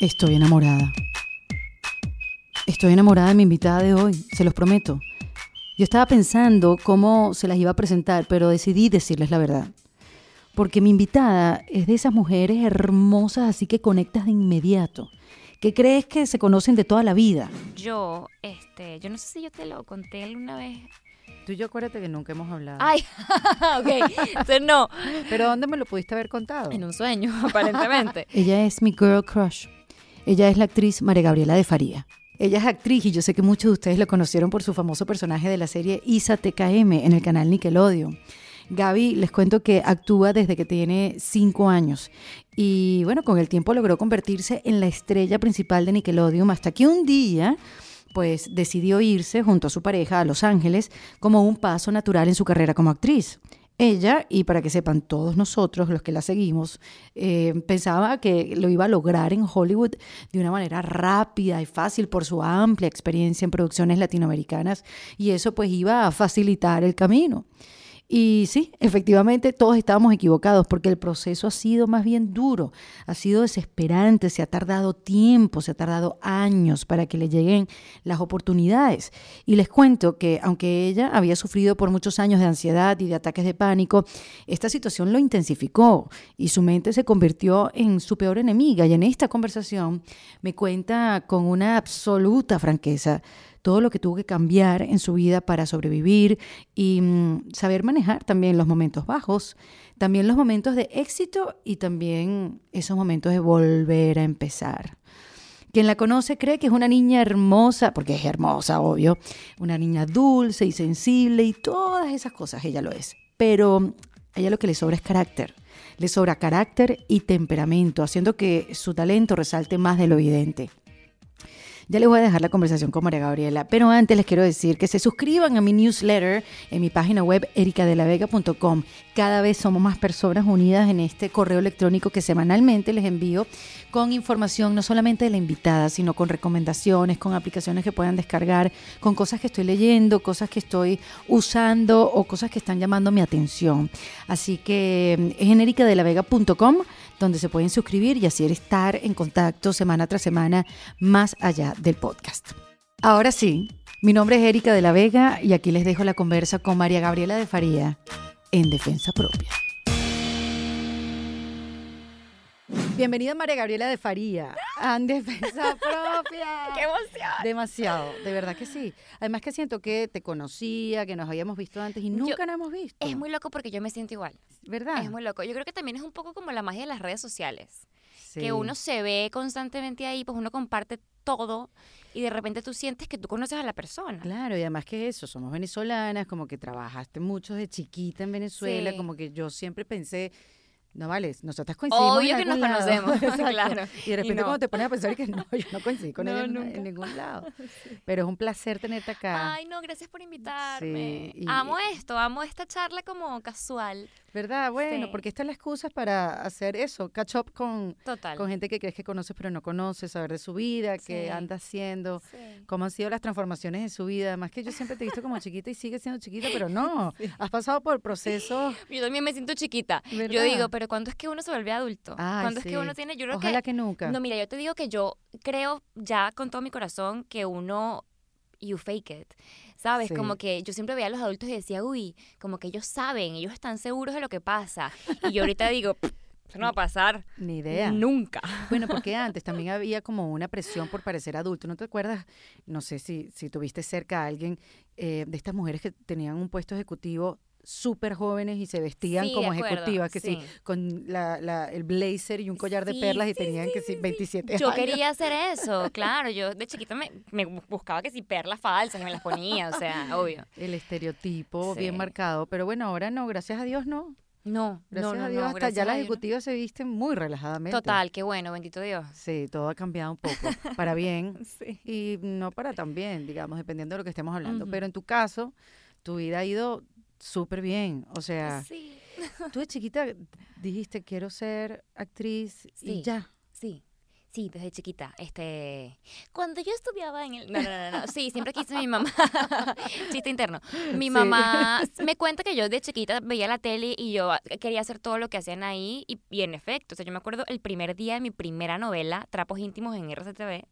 Estoy enamorada. Estoy enamorada de mi invitada de hoy, se los prometo. Yo estaba pensando cómo se las iba a presentar, pero decidí decirles la verdad. Porque mi invitada es de esas mujeres hermosas, así que conectas de inmediato. que crees que se conocen de toda la vida? Yo, este, yo no sé si yo te lo conté alguna vez. Tú y yo acuérdate que nunca hemos hablado. Ay, ok, entonces no. ¿Pero dónde me lo pudiste haber contado? En un sueño, aparentemente. Ella es mi girl crush. Ella es la actriz María Gabriela de Faría. Ella es actriz y yo sé que muchos de ustedes la conocieron por su famoso personaje de la serie Isa TKM en el canal Nickelodeon. Gaby, les cuento que actúa desde que tiene cinco años y bueno, con el tiempo logró convertirse en la estrella principal de Nickelodeon hasta que un día pues decidió irse junto a su pareja a Los Ángeles como un paso natural en su carrera como actriz. Ella, y para que sepan todos nosotros, los que la seguimos, eh, pensaba que lo iba a lograr en Hollywood de una manera rápida y fácil por su amplia experiencia en producciones latinoamericanas y eso pues iba a facilitar el camino. Y sí, efectivamente todos estábamos equivocados porque el proceso ha sido más bien duro, ha sido desesperante, se ha tardado tiempo, se ha tardado años para que le lleguen las oportunidades. Y les cuento que aunque ella había sufrido por muchos años de ansiedad y de ataques de pánico, esta situación lo intensificó y su mente se convirtió en su peor enemiga. Y en esta conversación me cuenta con una absoluta franqueza todo lo que tuvo que cambiar en su vida para sobrevivir y mm, saber manejar también los momentos bajos, también los momentos de éxito y también esos momentos de volver a empezar. Quien la conoce cree que es una niña hermosa, porque es hermosa, obvio, una niña dulce y sensible y todas esas cosas, ella lo es. Pero a ella lo que le sobra es carácter. Le sobra carácter y temperamento, haciendo que su talento resalte más de lo evidente. Ya les voy a dejar la conversación con María Gabriela, pero antes les quiero decir que se suscriban a mi newsletter en mi página web ericadelavega.com. Cada vez somos más personas unidas en este correo electrónico que semanalmente les envío con información no solamente de la invitada, sino con recomendaciones, con aplicaciones que puedan descargar, con cosas que estoy leyendo, cosas que estoy usando o cosas que están llamando mi atención. Así que es en ericadelavega.com donde se pueden suscribir y así estar en contacto semana tras semana más allá del podcast. Ahora sí, mi nombre es Erika de la Vega y aquí les dejo la conversa con María Gabriela de Faría en Defensa Propia. Bienvenida María Gabriela de Faría en Defensa Propia. ¡Qué emoción! Demasiado, de verdad que sí. Además que siento que te conocía, que nos habíamos visto antes y nunca nos hemos visto. Es muy loco porque yo me siento igual. ¿Verdad? Es muy loco. Yo creo que también es un poco como la magia de las redes sociales. Que uno se ve constantemente ahí, pues uno comparte todo y de repente tú sientes que tú conoces a la persona. Claro, y además que eso, somos venezolanas, como que trabajaste mucho de chiquita en Venezuela, como que yo siempre pensé no vale, nosotras coincidimos. Obvio que nos conocemos, claro. Y de repente, cuando te pones a pensar que no, yo no coincidí con ella en, ningún lado. Pero es un placer tenerte acá. Ay, no, gracias por invitarme. amo esto, amo esta charla como casual. ¿Verdad? Bueno, porque esta es la excusa para hacer eso, catch up con, con gente que crees que conoces pero no conoces, saber de su vida, qué anda haciendo, cómo han sido las transformaciones en su vida. Además que yo siempre te he visto como chiquita y sigues siendo chiquita, pero no, has pasado por procesos. Yo también me siento chiquita. Yo digo, pero ¿cuándo es que uno se vuelve adulto? ¿Cuándo es que uno tiene? Yo creo Ojalá que, nunca. No, mira, yo te digo que yo creo ya con todo mi corazón que uno you fake it. ¿Sabes? Como que yo siempre veía a los adultos y decía, uy, como que ellos saben, ellos están seguros de lo que pasa. Y yo ahorita digo, eso no va a pasar. Ni idea. Nunca. Bueno, porque antes también había como una presión por parecer adulto. ¿No te acuerdas? No sé si, si tuviste cerca a alguien eh, de estas mujeres que tenían un puesto ejecutivo súper jóvenes y se vestían como ejecutivas, que sí, con la, el blazer y un collar de perlas y tenían que sí 27 yo quería hacer eso, claro, yo de chiquita me, me, buscaba que si perlas falsas y me las ponía, o sea, obvio. El estereotipo bien marcado, pero bueno, ahora no, gracias a Dios no. No, gracias no, a Dios, hasta ya las ejecutivas se visten muy relajadamente. Total, qué bueno, bendito Dios. Sí, todo ha cambiado un poco, para bien y no para tan bien, digamos, dependiendo de lo que estemos hablando. Pero en tu caso, tu vida ha ido súper bien. O sea, tú de chiquita dijiste, quiero ser actriz y ya. Sí, Sí, desde chiquita. Este, cuando yo estudiaba en el... No, no, no, no. Sí, siempre quise mi mamá. Chiste interno. Mi mamá me cuenta que yo de chiquita veía la tele y yo quería hacer todo lo que hacían ahí. Y, y en efecto, o sea, yo me acuerdo el primer día de mi primera novela, Trapos íntimos en RCTV.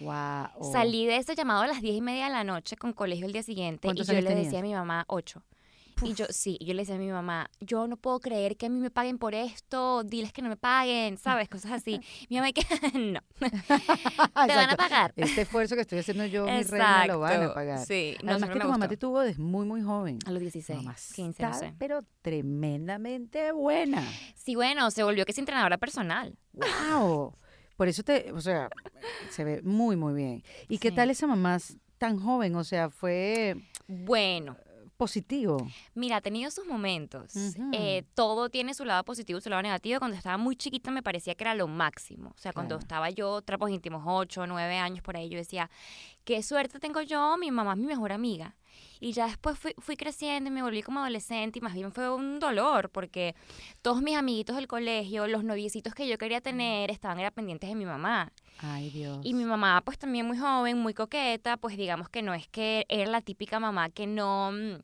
Wow. Salí de ese llamado a las diez y media de la noche con colegio el día siguiente y ¿Cuántos yo le decía a mi mamá ocho. Y yo, sí, yo le decía a mi mamá, yo no puedo creer que a mí me paguen por esto, diles que no me paguen, ¿sabes? Cosas así. Mi mamá, que no, te van a pagar. Este esfuerzo que estoy haciendo yo, mi reina, lo van a pagar. Sí, no, Además que tu mamá te tuvo desde muy, muy joven. A los 16, Mamá 15, no está, sé. pero tremendamente buena. Sí, bueno, se volvió que es entrenadora personal. ¡Wow! Por eso te, o sea, se ve muy, muy bien. ¿Y qué tal esa mamá tan joven? O sea, fue Bueno, positivo. Mira, ha tenido sus momentos. Eh, todo tiene su lado positivo y su lado negativo. Cuando estaba muy chiquita me parecía que era lo máximo. O sea, cuando estaba yo, trapos íntimos, 8, 9 años por ahí, yo decía, qué suerte tengo yo, mi mamá es mi mejor amiga. Y ya después fui, fui creciendo y me volví como adolescente y más bien fue un dolor porque todos mis amiguitos del colegio, los noviecitos que yo quería tener, estaban era pendientes de mi mamá. Ay, Dios. Y mi mamá, pues también muy joven, muy coqueta, pues digamos que no es que era la típica mamá que no mm,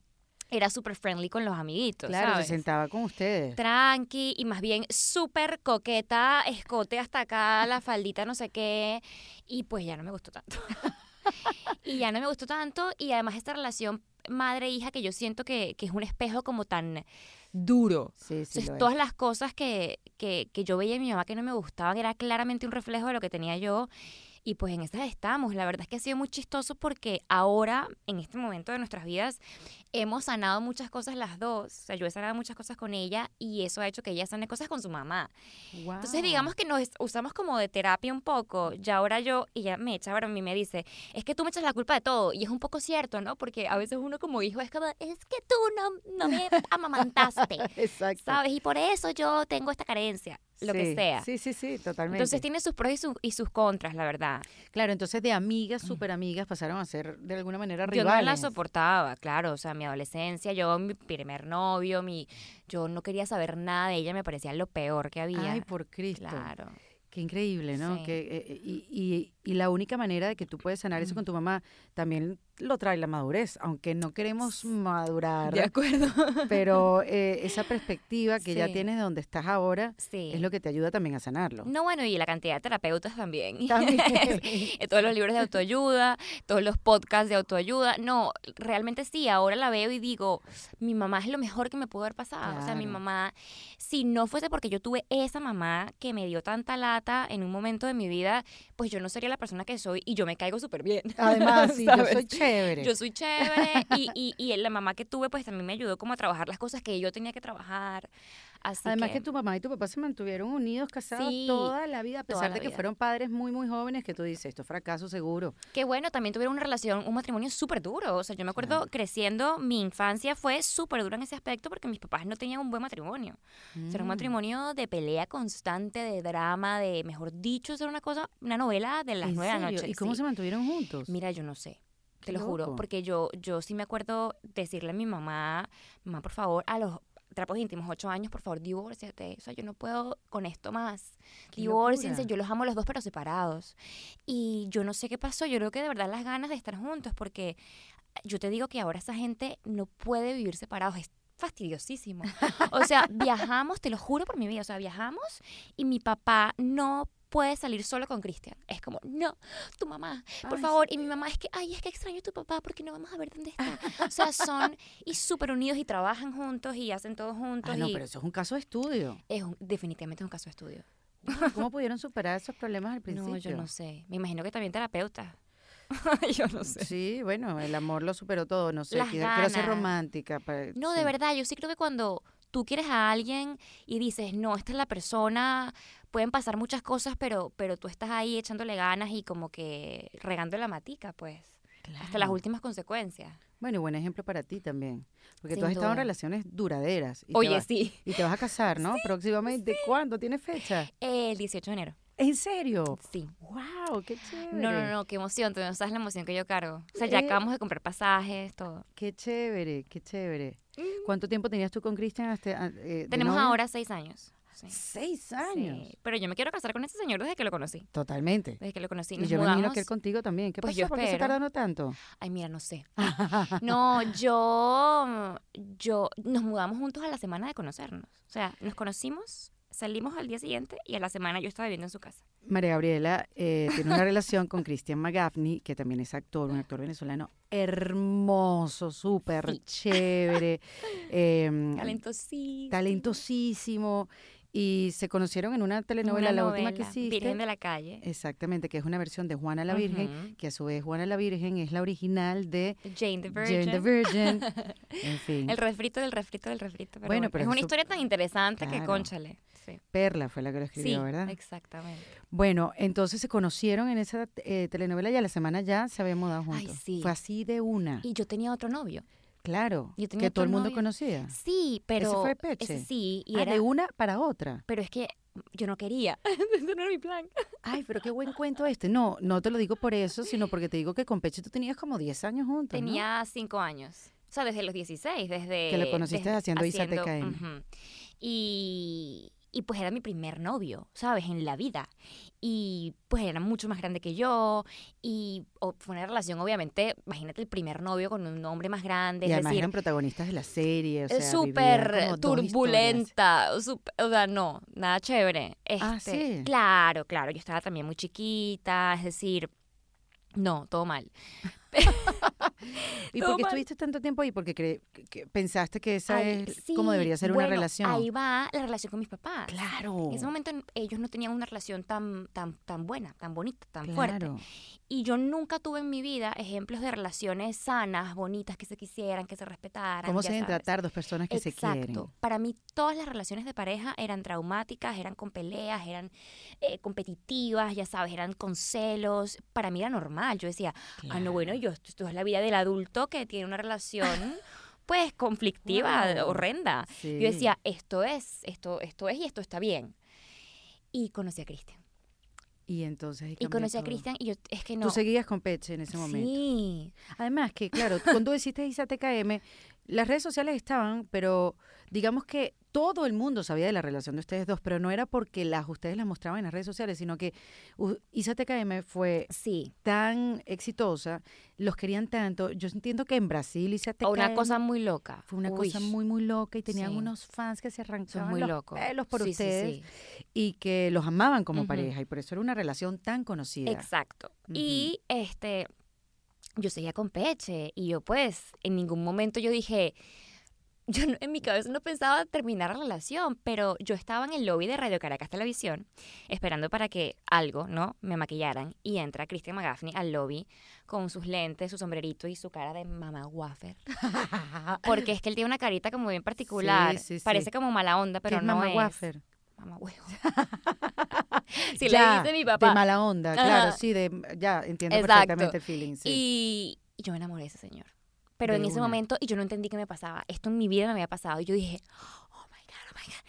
era súper friendly con los amiguitos. Claro, ¿sabes? se sentaba con ustedes. Tranqui y más bien súper coqueta, escote hasta acá, la faldita, no sé qué. Y pues ya no me gustó tanto. y ya no me gustó tanto. Y además esta relación madre-hija que yo siento que, que es un espejo como tan duro. Sí, sí. Entonces, es. todas las cosas que, que, que yo veía en mi mamá que no me gustaban era claramente un reflejo de lo que tenía yo. Y pues en esas estamos. La verdad es que ha sido muy chistoso porque ahora, en este momento de nuestras vidas, hemos sanado muchas cosas las dos. O sea, yo he sanado muchas cosas con ella y eso ha hecho que ella sane cosas con su mamá. Entonces, Guau. digamos que nos usamos como de terapia un poco. Ya ahora yo, y ella me echa ahora a mí me dice, es que tú me echas la culpa de todo. Y es un poco cierto, ¿no? Porque a veces uno como hijo es como, es que tú no, no me amamantaste. Exacto. ¿Sabes? Y por eso yo tengo esta carencia, lo que Sí, sea. Sí, sí, sí, totalmente. Entonces tiene sus pros y, sus- y sus contras, la verdad. Claro, entonces de amigas, súper amigas, pasaron a ser de alguna manera Yo rivales. no la soportaba, claro. O sea, mi adolescencia, yo, mi primer novio, mi, yo no quería saber nada de ella, me parecía lo peor que había. Ay, por Cristo. claro. Qué increíble, ¿no? Sí. Que, eh, eh, y, y- y la única manera de que tú puedes sanar eso con tu mamá también lo trae la madurez, aunque no queremos madurar, De acuerdo. pero eh, esa perspectiva que ya Sí. tienes de donde estás ahora Sí. es lo que te ayuda también a sanarlo. No, bueno, y la cantidad de terapeutas también. También. Todos los libros de autoayuda, todos los podcasts de autoayuda. No, realmente sí, ahora la veo y digo, mi mamá es lo mejor que me pudo haber pasado. O sea, mi mamá, si no fuese porque yo tuve esa mamá que me dio tanta lata en un momento de mi vida, pues yo no sería la persona que soy y yo me caigo súper bien. Además, sí, yo soy chévere. Yo soy chévere y, y, y la mamá que tuve pues también me ayudó como a trabajar las cosas que yo tenía que trabajar. Así Además que, que tu mamá y tu papá se mantuvieron unidos, casados Sí, toda la vida, a pesar de que vida. fueron padres muy, muy jóvenes, que tú dices, esto es fracaso seguro. Qué bueno, también tuvieron una relación, un matrimonio súper duro. O sea, yo me acuerdo Claro. creciendo, mi infancia fue súper dura en ese aspecto porque mis papás no tenían un buen matrimonio. O sea, era un Mm. matrimonio de pelea constante, de drama, de, mejor dicho, era una cosa, una novela de las ¿En nueve de la serio? noche. ¿Y cómo sí. se mantuvieron juntos? Mira, yo no sé. Te lo juro, porque yo, yo sí me acuerdo decirle a mi mamá, mamá, por favor, a los trapos íntimos, ocho años, por favor, divórciate. O sea, yo no puedo con esto más. Divórciense, yo los amo los dos, pero separados. Y yo no sé qué pasó, yo creo que de verdad las ganas de estar juntos, porque yo te digo que ahora esa gente no puede vivir separados, es fastidiosísimo. O sea, viajamos, te lo juro por mi vida, o sea, viajamos y mi papá no puede salir solo con Cristian. Es como, no, tu mamá, por Ay, favor. Y mi mamá es que, ay, es que extraño a tu papá porque no vamos a ver dónde está. O sea, son y súper unidos y trabajan juntos y hacen todo juntos. Ah, no, y pero eso es un caso de estudio. es un- definitivamente un caso de estudio. ¿Cómo pudieron superar esos problemas al principio? No, yo no sé. Me imagino que también terapeuta. yo no sé. Sí, bueno, el amor lo superó todo, no sé, Las quiero, quiero ser romántica. No, sí. de verdad, yo sí creo que cuando tú quieres a alguien y dices, no, esta es la persona, pueden pasar muchas cosas, pero, pero tú estás ahí echándole ganas y como que regando la matica, pues, hasta las últimas consecuencias. Bueno, y buen ejemplo para ti también, porque tú Sin has estado en relaciones duraderas. Y Oye, vas- sí. Y te vas a casar, ¿no? Próximamente. ¿Cuándo? ¿Tienes fecha? El 18 de enero. ¿En serio? Sí. ¡Wow! ¡Qué chévere! No, no, no, qué emoción. Tú no sabes la emoción que yo cargo. O sea, ya Eh. acabamos de comprar pasajes, todo. ¡Qué chévere! ¡Qué chévere! ¿Cuánto tiempo tenías tú con Cristian? hasta, ah, eh. Tenemos ahora seis años. Sí. Seis años. Sí, Pero yo me quiero casar con ese señor desde que lo conocí. Totalmente. Desde que lo conocí. Y yo me imagino que él mudamos- contigo también. ¿Qué Pues pasó? ¿Por qué se tardó tanto? Ay, mira, no sé. No, yo, yo, nos mudamos juntos a la semana de conocernos. O sea, nos conocimos, salimos al día siguiente y a la semana yo estaba viviendo en su casa. María Gabriela eh, tiene una relación con Cristian McGaffney, que también es actor, un actor venezolano hermoso, súper Sí. chévere, em, Talentosísimo. talentosísimo. Y se conocieron en una telenovela, Una la última que hiciste. Virgen de la calle. Exactamente, que es una versión de Juana la Virgen, que a su vez Juana la Virgen es la original de Jane the Virgin. Jane the Virgin. en fin, El refrito del refrito del refrito. Pero Bueno, bueno, pero es una historia tan interesante que conchale. Sí, Perla fue la que lo escribió, sí ¿verdad? exactamente. Bueno, entonces se conocieron en esa eh, telenovela y a la semana ya se habían mudado Ay, juntos. sí. Fue así de una. Y yo tenía otro novio. Claro, yo tenía que todo el mundo novio. conocía. Sí, pero. fue Peche? ese sí, y Ah, era. de una para otra. Pero es que yo no quería. Ese no era mi plan. Ay, pero qué buen cuento este. No, no te lo digo por eso, sino porque te digo que con Peche tú tenías como 10 años juntos. Tenía cinco años. O sea, desde los 16, desde... Que lo conociste desde- haciendo Isa TKM. ujú. Y, y pues era mi primer novio, ¿sabes? En la vida. Y pues era mucho más grande que yo. Y fue una relación, obviamente, imagínate el primer novio con un hombre más grande. Y es además decir, eran protagonistas de la serie, o sea, súper turbulenta, o sea, no, nada chévere. Ah, Este, ¿sí? Claro, claro, yo estaba también muy chiquita, es decir, no, todo mal. ¿Y por qué estuviste tanto tiempo ahí? Porque cre- que- pensaste que esa Ay, es sí, como debería ser bueno, una relación. Ahí va la relación con mis papás. Claro. En ese momento ellos no tenían una relación tan, tan, tan buena, tan bonita, tan fuerte. Claro. Y yo nunca tuve en mi vida ejemplos de relaciones sanas, bonitas, que se quisieran, que se respetaran. ¿Cómo se deben tratar dos personas que se quieren? Exacto. Para mí todas las relaciones de pareja eran traumáticas, eran con peleas, eran eh, competitivas, ya sabes, eran con celos. Para mí era normal. Yo decía, ah, no, bueno, yo esto, esto es la vida del adulto que tiene una relación pues conflictiva, Wow. horrenda. Sí. Yo decía, esto es, esto, esto es y esto está bien. Y conocí a Cristian. Y entonces Y conocí a. Cristian y yo, es que no. Tú seguías con Peche en ese momento. Sí. Además que, claro, cuando hiciste Isa TKM, las redes sociales estaban, pero digamos que todo el mundo sabía de la relación de ustedes dos, pero no era porque las ustedes las mostraban en las redes sociales, sino que uh, Isa TKM fue Sí. tan exitosa, los querían tanto. Yo entiendo que en Brasil Isa TKM Una cosa muy loca. fue una Uy, cosa muy, muy loca y tenían sí. unos fans que se arrancaban muy los locos. pelos por Sí, ustedes y que los amaban como pareja y por eso era una relación tan conocida. Exacto. Y este, yo seguía con Peche y yo pues en ningún momento yo dije, yo no- en mi cabeza no pensaba terminar la relación, pero yo estaba en el lobby de Radio Caracas Televisión esperando para que algo, ¿no? Me maquillaran y entra Christian McGaffney al lobby con sus lentes, su sombrerito y su cara de mamá wafer. Porque es que él tiene una carita como bien particular. Sí, sí, sí. Parece como mala onda, ¿Qué pero no Mama es. Wafer? Mamá huevo. si Ya, le dice mi De papá. mala onda, claro, Ajá. sí, de, ya entiendo Exacto. perfectamente el feeling. Sí. Y, y yo me enamoré de ese señor. Pero De en ese una. momento, y yo no entendí qué me pasaba. Esto en mi vida me había pasado. Y yo dije, oh my God, oh my God.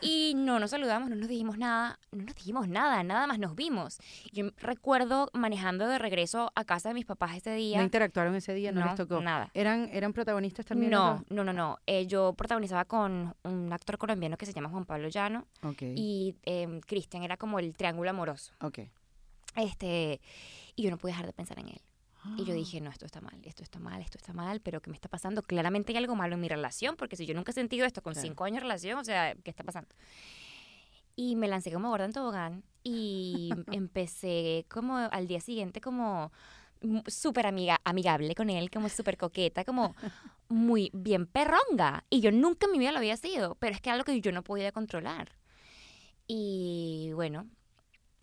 Y no nos saludamos, no nos dijimos nada, no nos dijimos nada, nada más nos vimos. Yo recuerdo manejando de regreso a casa de mis papás ese día. ¿No interactuaron ese día? ¿No, les tocó? nada. ¿Eran, ¿Eran protagonistas también? No, no, no, no. Eh, yo protagonizaba con un actor colombiano que se llama Juan Pablo Llano dos? Ok, y eh, Cristian era como el triángulo amoroso. ok. Este, y yo no pude dejar de pensar en él. Y yo dije, no, esto está mal, esto está mal, esto está mal, pero ¿qué me está pasando? Claramente hay algo malo en mi relación, porque si yo nunca he sentido esto con Claro. cinco años de relación, o sea, ¿qué está pasando? Y me lancé como gorda en tobogán y empecé como al día siguiente como súper amiga, amigable con él, como súper coqueta, como muy bien perronga. Y yo nunca en mi vida lo había sido, pero es que era algo que yo no podía controlar. Y bueno,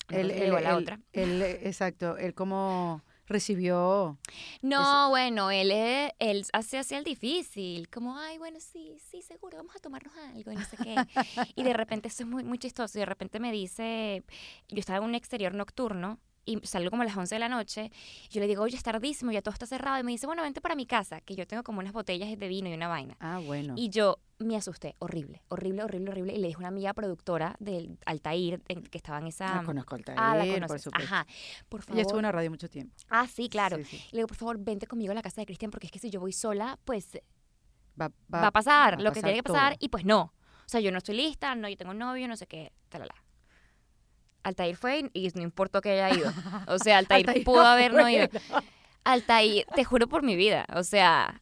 Él, él- la él- otra. él, exacto, él como recibió... No, bueno, él, es- él hace así el difícil, como, ay, bueno, sí, sí, seguro, vamos a tomarnos algo y no sé qué. y de repente, eso es muy, muy chistoso, y de repente me dice, yo estaba en un exterior nocturno y salgo como a las 11 de la noche, y yo le digo, oye, es tardísimo, ya todo está cerrado, y me dice, bueno, vente para mi casa, que yo tengo como unas botellas de vino y una vaina. Ah, bueno. Y yo me asusté, horrible, horrible, horrible, horrible, y le dije a una amiga productora del Altair, en- que estaba en esa... Ah, conozco al Ah, la taller, por conoces. supuesto. Ajá, por favor. Ella estuvo en la radio mucho tiempo. Ah, sí, claro. Sí, sí. Le digo, por favor, vente conmigo a la casa de Cristian, porque es que si yo voy sola, pues Va, va, a pasar va a lo que tiene que pasar todo. y pues no. O sea, yo no estoy lista, no, yo tengo un novio, no sé qué, talala. Altair fue y no importó que haya ido. O sea, Altair, Altair pudo no haber no ido. Altair, te juro por mi vida, o sea,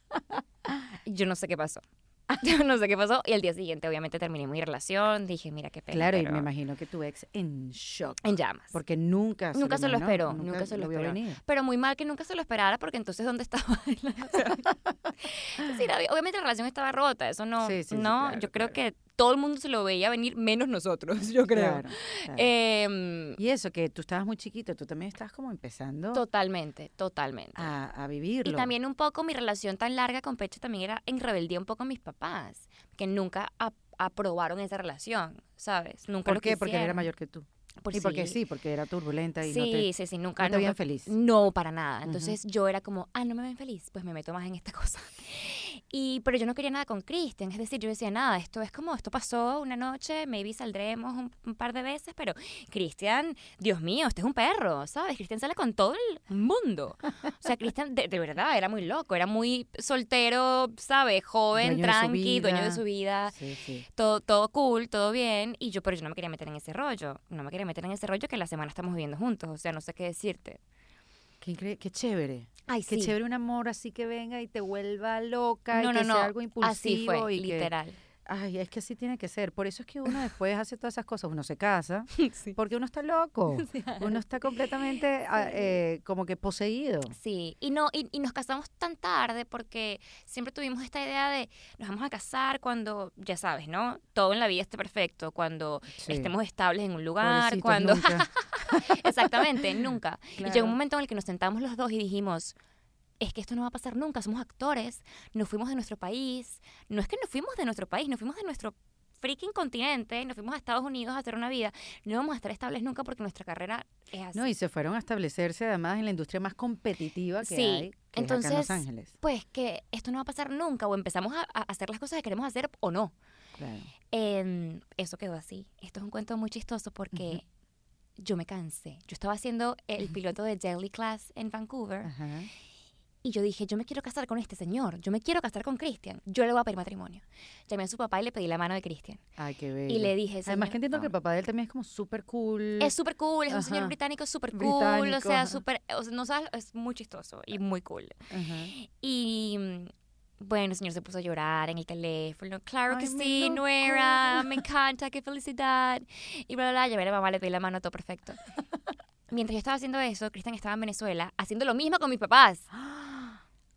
yo no sé qué pasó. Yo no sé qué pasó. Y el día siguiente, obviamente, terminé mi relación. Dije, mira qué pena. Claro, y me imagino que tu ex en shock. En llamas. Porque nunca Nunca se lo esperó, nunca se lo vio esperó. venir. Pero muy mal que nunca se lo esperara, porque entonces, ¿dónde estaba? sí, la- obviamente la relación estaba rota, eso no. Sí, sí, sí, no, claro, yo creo claro. que todo el mundo se lo veía venir, menos nosotros, yo creo. Claro, claro. Em, y eso, que tú estabas muy chiquito, tú también estás como empezando totalmente, totalmente. a, a vivirlo. Y también un poco mi relación tan larga con Pecho también era en rebeldía un poco a mis papás, que nunca ap- aprobaron esa relación, ¿sabes? Nunca ¿Por lo qué? Porque él era mayor que tú. Por y porque sí, porque era turbulenta y sí, no te, sí, sí, nunca. no te veían feliz. No, para nada. Entonces yo era como, ah, no me ven feliz, pues me meto más en esta cosa. Y, pero yo no quería nada con Christian, es decir, yo decía, nada, esto es como, esto pasó una noche, maybe saldremos un, un par de veces, pero Christian, Dios mío, este es un perro, ¿sabes? Christian sale con todo el mundo. O sea, Christian, de, de verdad, era muy loco, era muy soltero, ¿sabes? Joven, Dueño tranqui, dueño de su vida Sí, sí. todo, todo cool, todo bien, y yo, pero yo no me quería meter en ese rollo, no me quería meter en ese rollo que la semana estamos viviendo juntos, o sea, no sé qué decirte. Qué, chévere. Ay, Qué sí. chévere un amor así que venga y te vuelva loca No, y no, que no, sea algo impulsivo así fue, y que- literal. Ay, es que así tiene que ser. Por eso es que uno después hace todas esas cosas, uno se casa, Sí. porque uno está loco. Uno está completamente ah, eh, como que poseído. Sí, y no y, y nos casamos tan tarde porque siempre tuvimos esta idea de nos vamos a casar cuando, ya sabes, ¿no? Todo en la vida esté perfecto, cuando estemos estables en un lugar, Pobrecitos, cuando nunca. Exactamente, nunca. Y llegó un momento en el que nos sentamos los dos y dijimos, es que esto no va a pasar nunca, somos actores, nos fuimos de nuestro país, no es que nos fuimos de nuestro país, nos fuimos de nuestro freaking continente, nos fuimos a Estados Unidos a hacer una vida, no vamos a estar estables nunca porque nuestra carrera es así. No, y se fueron a establecerse además en la industria más competitiva que Sí, hay, que es acá en Los entonces, Ángeles. Pues que esto no va a pasar nunca, o empezamos a, a hacer las cosas que queremos hacer o no. Claro. Em, eso quedó así. Esto es un cuento muy chistoso porque yo me cansé. Yo estaba haciendo el piloto de Jelly Class en Vancouver Ajá. Y yo dije, yo me quiero casar con este señor, yo me quiero casar con Christian, yo le voy a pedir matrimonio. Llamé a su papá y le pedí la mano de Christian. Ay, qué bello. Y le dije, Además "Señor, que entiendo que el no". papá de él también es como súper cool. Es súper cool, es un señor Ajá. británico súper cool, Británico, o sea, ajá. súper, o sea, no sabes, es muy chistoso y muy cool. Ajá. Y bueno, el señor se puso a llorar en el teléfono. Claro que Ay, sí, loco. nuera, me encanta, qué felicidad. Y bla, bla, bla, llamé a la mamá, le pedí la mano, todo perfecto. Mientras yo estaba haciendo eso, Cristian estaba en Venezuela haciendo lo mismo con mis papás.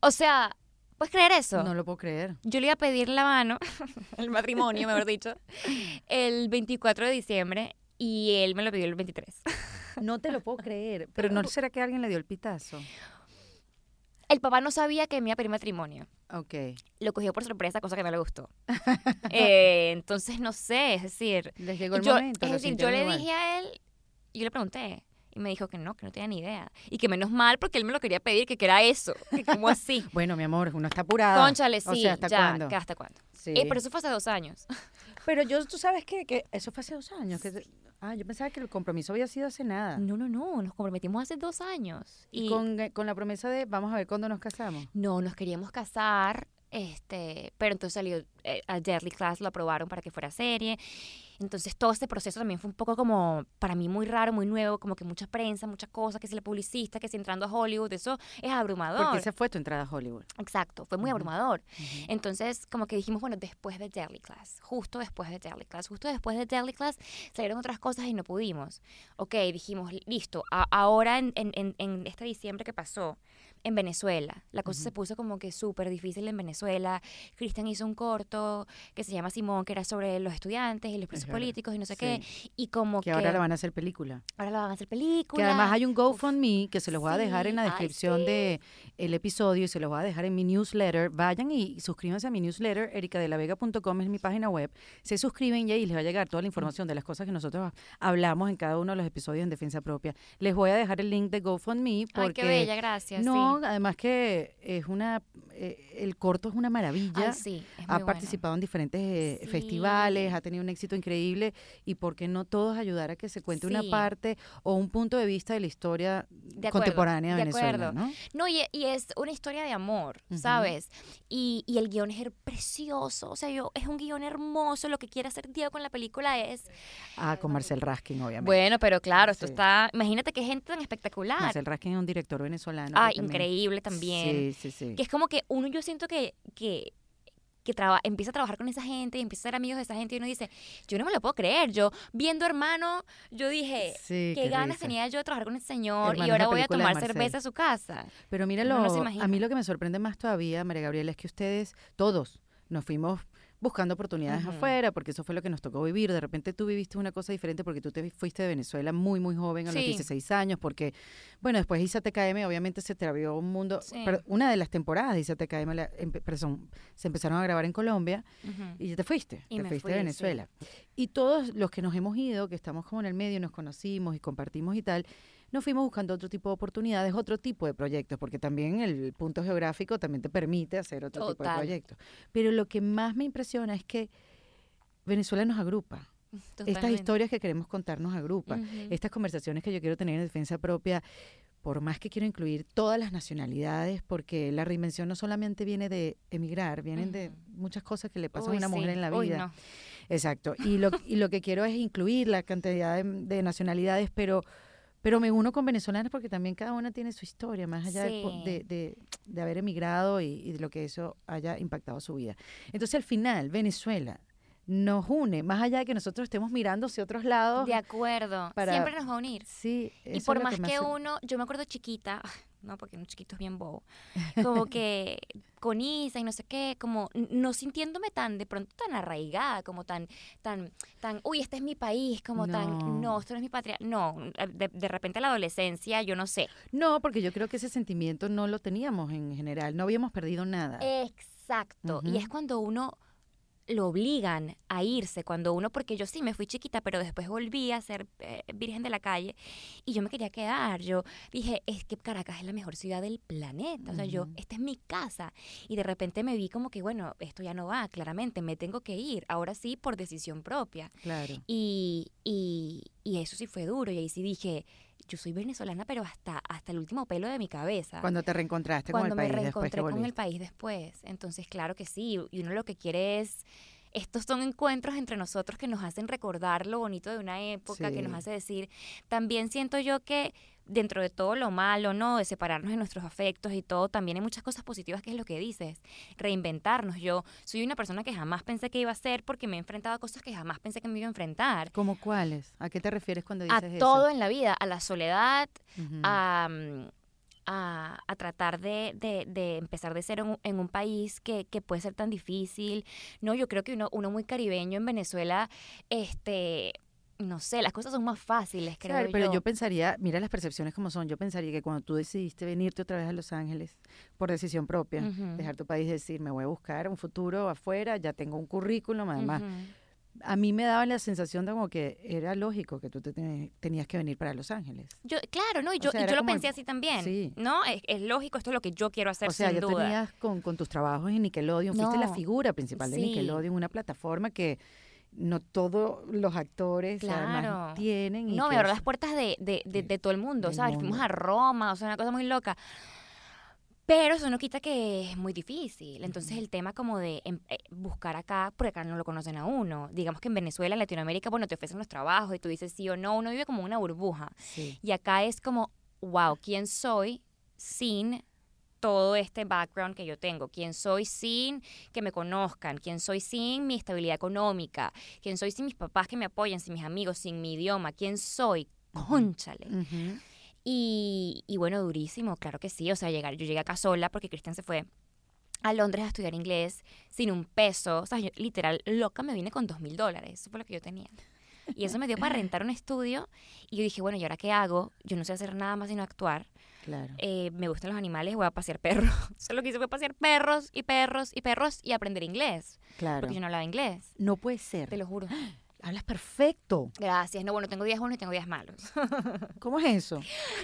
O sea, ¿puedes creer eso? No lo puedo creer. Yo le iba a pedir la mano, el matrimonio, mejor dicho, el 24 de diciembre y él me lo pidió el 23. No te lo puedo creer. Pero ¿no será que alguien le dio el pitazo? El papá no sabía que me iba a pedir matrimonio. Ok. Lo cogió por sorpresa, cosa que no le gustó. Eh, entonces, no sé, es decir, Les llegó el yo, momento. es lo decir, yo le igual. dije a él, yo le pregunté, y me dijo que no, que no tenía ni idea. Y que menos mal porque él me lo quería pedir, que, que era eso, que como así. Bueno, mi amor, uno está apurada. Conchale, sí, O sea, ¿hasta ya, cuándo? que ¿hasta cuándo? Sí. Eh, pero eso fue hace dos años. Pero yo, tú sabes que, que eso fue hace dos años. Que, ah, yo pensaba que el compromiso había sido hace nada. No, no, no, nos comprometimos hace dos años. Y, con, eh, con la promesa de vamos a ver cuándo nos casamos. No, nos queríamos casar, este, pero entonces salió eh, a Deadly Class, lo aprobaron para que fuera serie. Entonces todo este proceso también fue un poco como, para mí muy raro, muy nuevo, como que mucha prensa, muchas cosas, que si la publicista, que si entrando a Hollywood, eso es abrumador. Porque esa fue tu entrada a Hollywood. Exacto, fue muy abrumador. Entonces, como que dijimos, bueno, después de Deadly Class, justo después de Deadly Class, justo después de Deadly Class, salieron otras cosas y no pudimos. Ok, dijimos, listo, a- ahora en, en- en- en este diciembre que pasó, en Venezuela, la cosa se puso como que súper difícil en Venezuela. Cristian hizo un corto que se llama Simón, que era sobre los estudiantes y los presos políticos y no sé sí. qué. Y como Que que, ahora la van a hacer película. ahora la van a hacer película. Que además hay un GoFundMe que se los voy a dejar en la ay, descripción sí. de el episodio y se los voy a dejar en mi newsletter. Vayan y suscríbanse a mi newsletter, ericadelavega.com es mi página web. Se suscriben y ahí les va a llegar toda la información de las cosas que nosotros hablamos en cada uno de los episodios en Defensa Propia. Les voy a dejar el link de GoFundMe porque Ay, qué bella, gracias. no, sí. además que es una eh, el corto es una maravilla. sí, es ha participado en diferentes eh, festivales, ha tenido un éxito increíble y por qué no todos ayudar a que se cuente una parte o un punto de vista de la historia contemporánea de, Venezuela, ¿no? No, y, es una historia de amor, ¿sabes? Y, y, el guion es precioso, o sea, yo es un guion hermoso, lo que quiere hacer Diego con la película es... Ah, con Marcel Raskin, obviamente. Bueno, pero claro, esto está, imagínate qué gente tan espectacular. Marcel Raskin es un director venezolano. Ah, increíble también. Sí, sí, sí. Que es como que uno, yo siento que, que que empieza a trabajar con esa gente y empieza a ser amigos de esa gente y uno dice, yo no me lo puedo creer, yo viendo hermano, yo dije, qué, ganas tenía yo de trabajar con ese señor y ahora voy a tomar cerveza a su casa. Pero míralo, a mí lo que me sorprende más todavía, María Gabriela, es que ustedes, todos, nos fuimos buscando oportunidades afuera, porque eso fue lo que nos tocó vivir. De repente tú viviste una cosa diferente porque tú te fuiste de Venezuela muy, muy joven, a los 16 años, porque, bueno, después de ISATKM obviamente se te abrió un mundo, pero una de las temporadas de ISATKM se empezaron a grabar en Colombia y ya te fuiste, te fuiste de Venezuela. Y todos los que nos hemos ido, que estamos como en el medio, nos conocimos y compartimos y tal, nos fuimos buscando otro tipo de oportunidades, otro tipo de proyectos, porque también el punto geográfico también te permite hacer otro tipo de proyectos. Pero lo que más me impresiona es que Venezuela nos agrupa. Estas historias que queremos contar nos agrupa. Estas conversaciones que yo quiero tener en defensa propia, por más que quiero incluir todas las nacionalidades, porque la reinvención no solamente viene de emigrar, vienen de muchas cosas que le pasan a una mujer en la vida. Exacto. Y lo, y lo que quiero es incluir la cantidad de nacionalidades, pero pero me uno con venezolanos porque también cada una tiene su historia, más allá de, de, haber emigrado y, de lo que eso haya impactado su vida. Entonces, al final, Venezuela nos une, más allá de que nosotros estemos mirando hacia otros lados. De acuerdo, siempre nos va a unir. Sí. Y por más que uno, yo me acuerdo chiquita, ¿no? Porque un chiquito es bien bobo. Como que con Isa y no sé qué, como no sintiéndome tan, de pronto tan arraigada, como tan, tan, tan, uy, este es mi país, como tan, no, esto no es mi patria. No, de, de repente la adolescencia, yo no sé. No, porque yo creo que ese sentimiento no lo teníamos en general, no habíamos perdido nada. Exacto. Y es cuando uno lo obligan a irse cuando uno, porque yo sí me fui chiquita, pero después volví a ser eh, virgen de la calle y yo me quería quedar. Yo dije, es que Caracas es la mejor ciudad del planeta. O sea, yo, esta es mi casa. Y de repente me vi como que, bueno, esto ya no va, claramente, me tengo que ir. Ahora sí, por decisión propia. Claro. Y, y, y eso sí fue duro. Y ahí sí dije, yo soy venezolana, pero hasta, hasta el último pelo de mi cabeza. Cuando te reencontraste con el país. Cuando me reencontré con el país después. Entonces, claro que sí. Y uno lo que quiere es estos son encuentros entre nosotros que nos hacen recordar lo bonito de una época, que nos hace decir, también siento yo que dentro de todo lo malo, ¿no? De separarnos de nuestros afectos y todo, también hay muchas cosas positivas que es lo que dices, reinventarnos. Yo soy una persona que jamás pensé que iba a ser porque me he enfrentado a cosas que jamás pensé que me iba a enfrentar. ¿Cómo cuáles? ¿A qué te refieres cuando dices eso? A todo en la vida, a la soledad, a... A, tratar de, de, empezar de cero en, un país que, que, puede ser tan difícil. No, yo creo que uno, uno muy caribeño en Venezuela, este, no sé, las cosas son más fáciles, creo claro, pero yo. pensaría, mira las percepciones como son, yo pensaría que cuando tú decidiste venirte otra vez a Los Ángeles por decisión propia, dejar tu país, decir, me voy a buscar un futuro afuera, ya tengo un currículum, además, a mí me daba la sensación de como que era lógico que tú te tenías que venir para Los Ángeles. Yo, claro, ¿no? Y yo, yo lo pensé así también. Sí. ¿No? Es, lógico, esto es lo que yo quiero hacer. O sea, ya tenías con, tus trabajos en Nickelodeon, fuiste la figura principal de Nickelodeon, una plataforma que no todos los actores tienen. no, me abrió las puertas de, de, de, todo el mundo, ¿sabes? Fuimos a Roma, o sea, una cosa muy loca. Pero eso no quita que es muy difícil. Entonces el tema como de em, eh, buscar acá, porque acá no lo conocen a uno. Digamos que en Venezuela, en Latinoamérica, bueno, te ofrecen los trabajos y tú dices sí o no, uno vive como una burbuja. Y acá es como, wow, ¿quién soy sin todo este background que yo tengo, quién soy sin que me conozcan, quién soy sin mi estabilidad económica, quién soy sin mis papás que me apoyan, sin mis amigos, sin mi idioma, quién soy, conchale. y, y, bueno, durísimo, claro que sí, o sea, llegar, yo llegué acá sola porque Cristian se fue a Londres a estudiar inglés sin un peso, o sea, yo literal loca me vine con dos mil dólares, eso fue lo que yo tenía. Y eso me dio para rentar un estudio y yo dije, bueno, ¿y ahora qué hago? Yo no sé hacer nada más sino actuar. Claro. Eh, me gustan los animales, voy a pasear perros. Solo que hice fue pasear perros y perros y perros y aprender inglés. Claro. Porque yo no hablaba inglés. No puede ser. Te lo juro. Hablas perfecto. Gracias. No, bueno, tengo días buenos y tengo días malos. ¿Cómo es eso?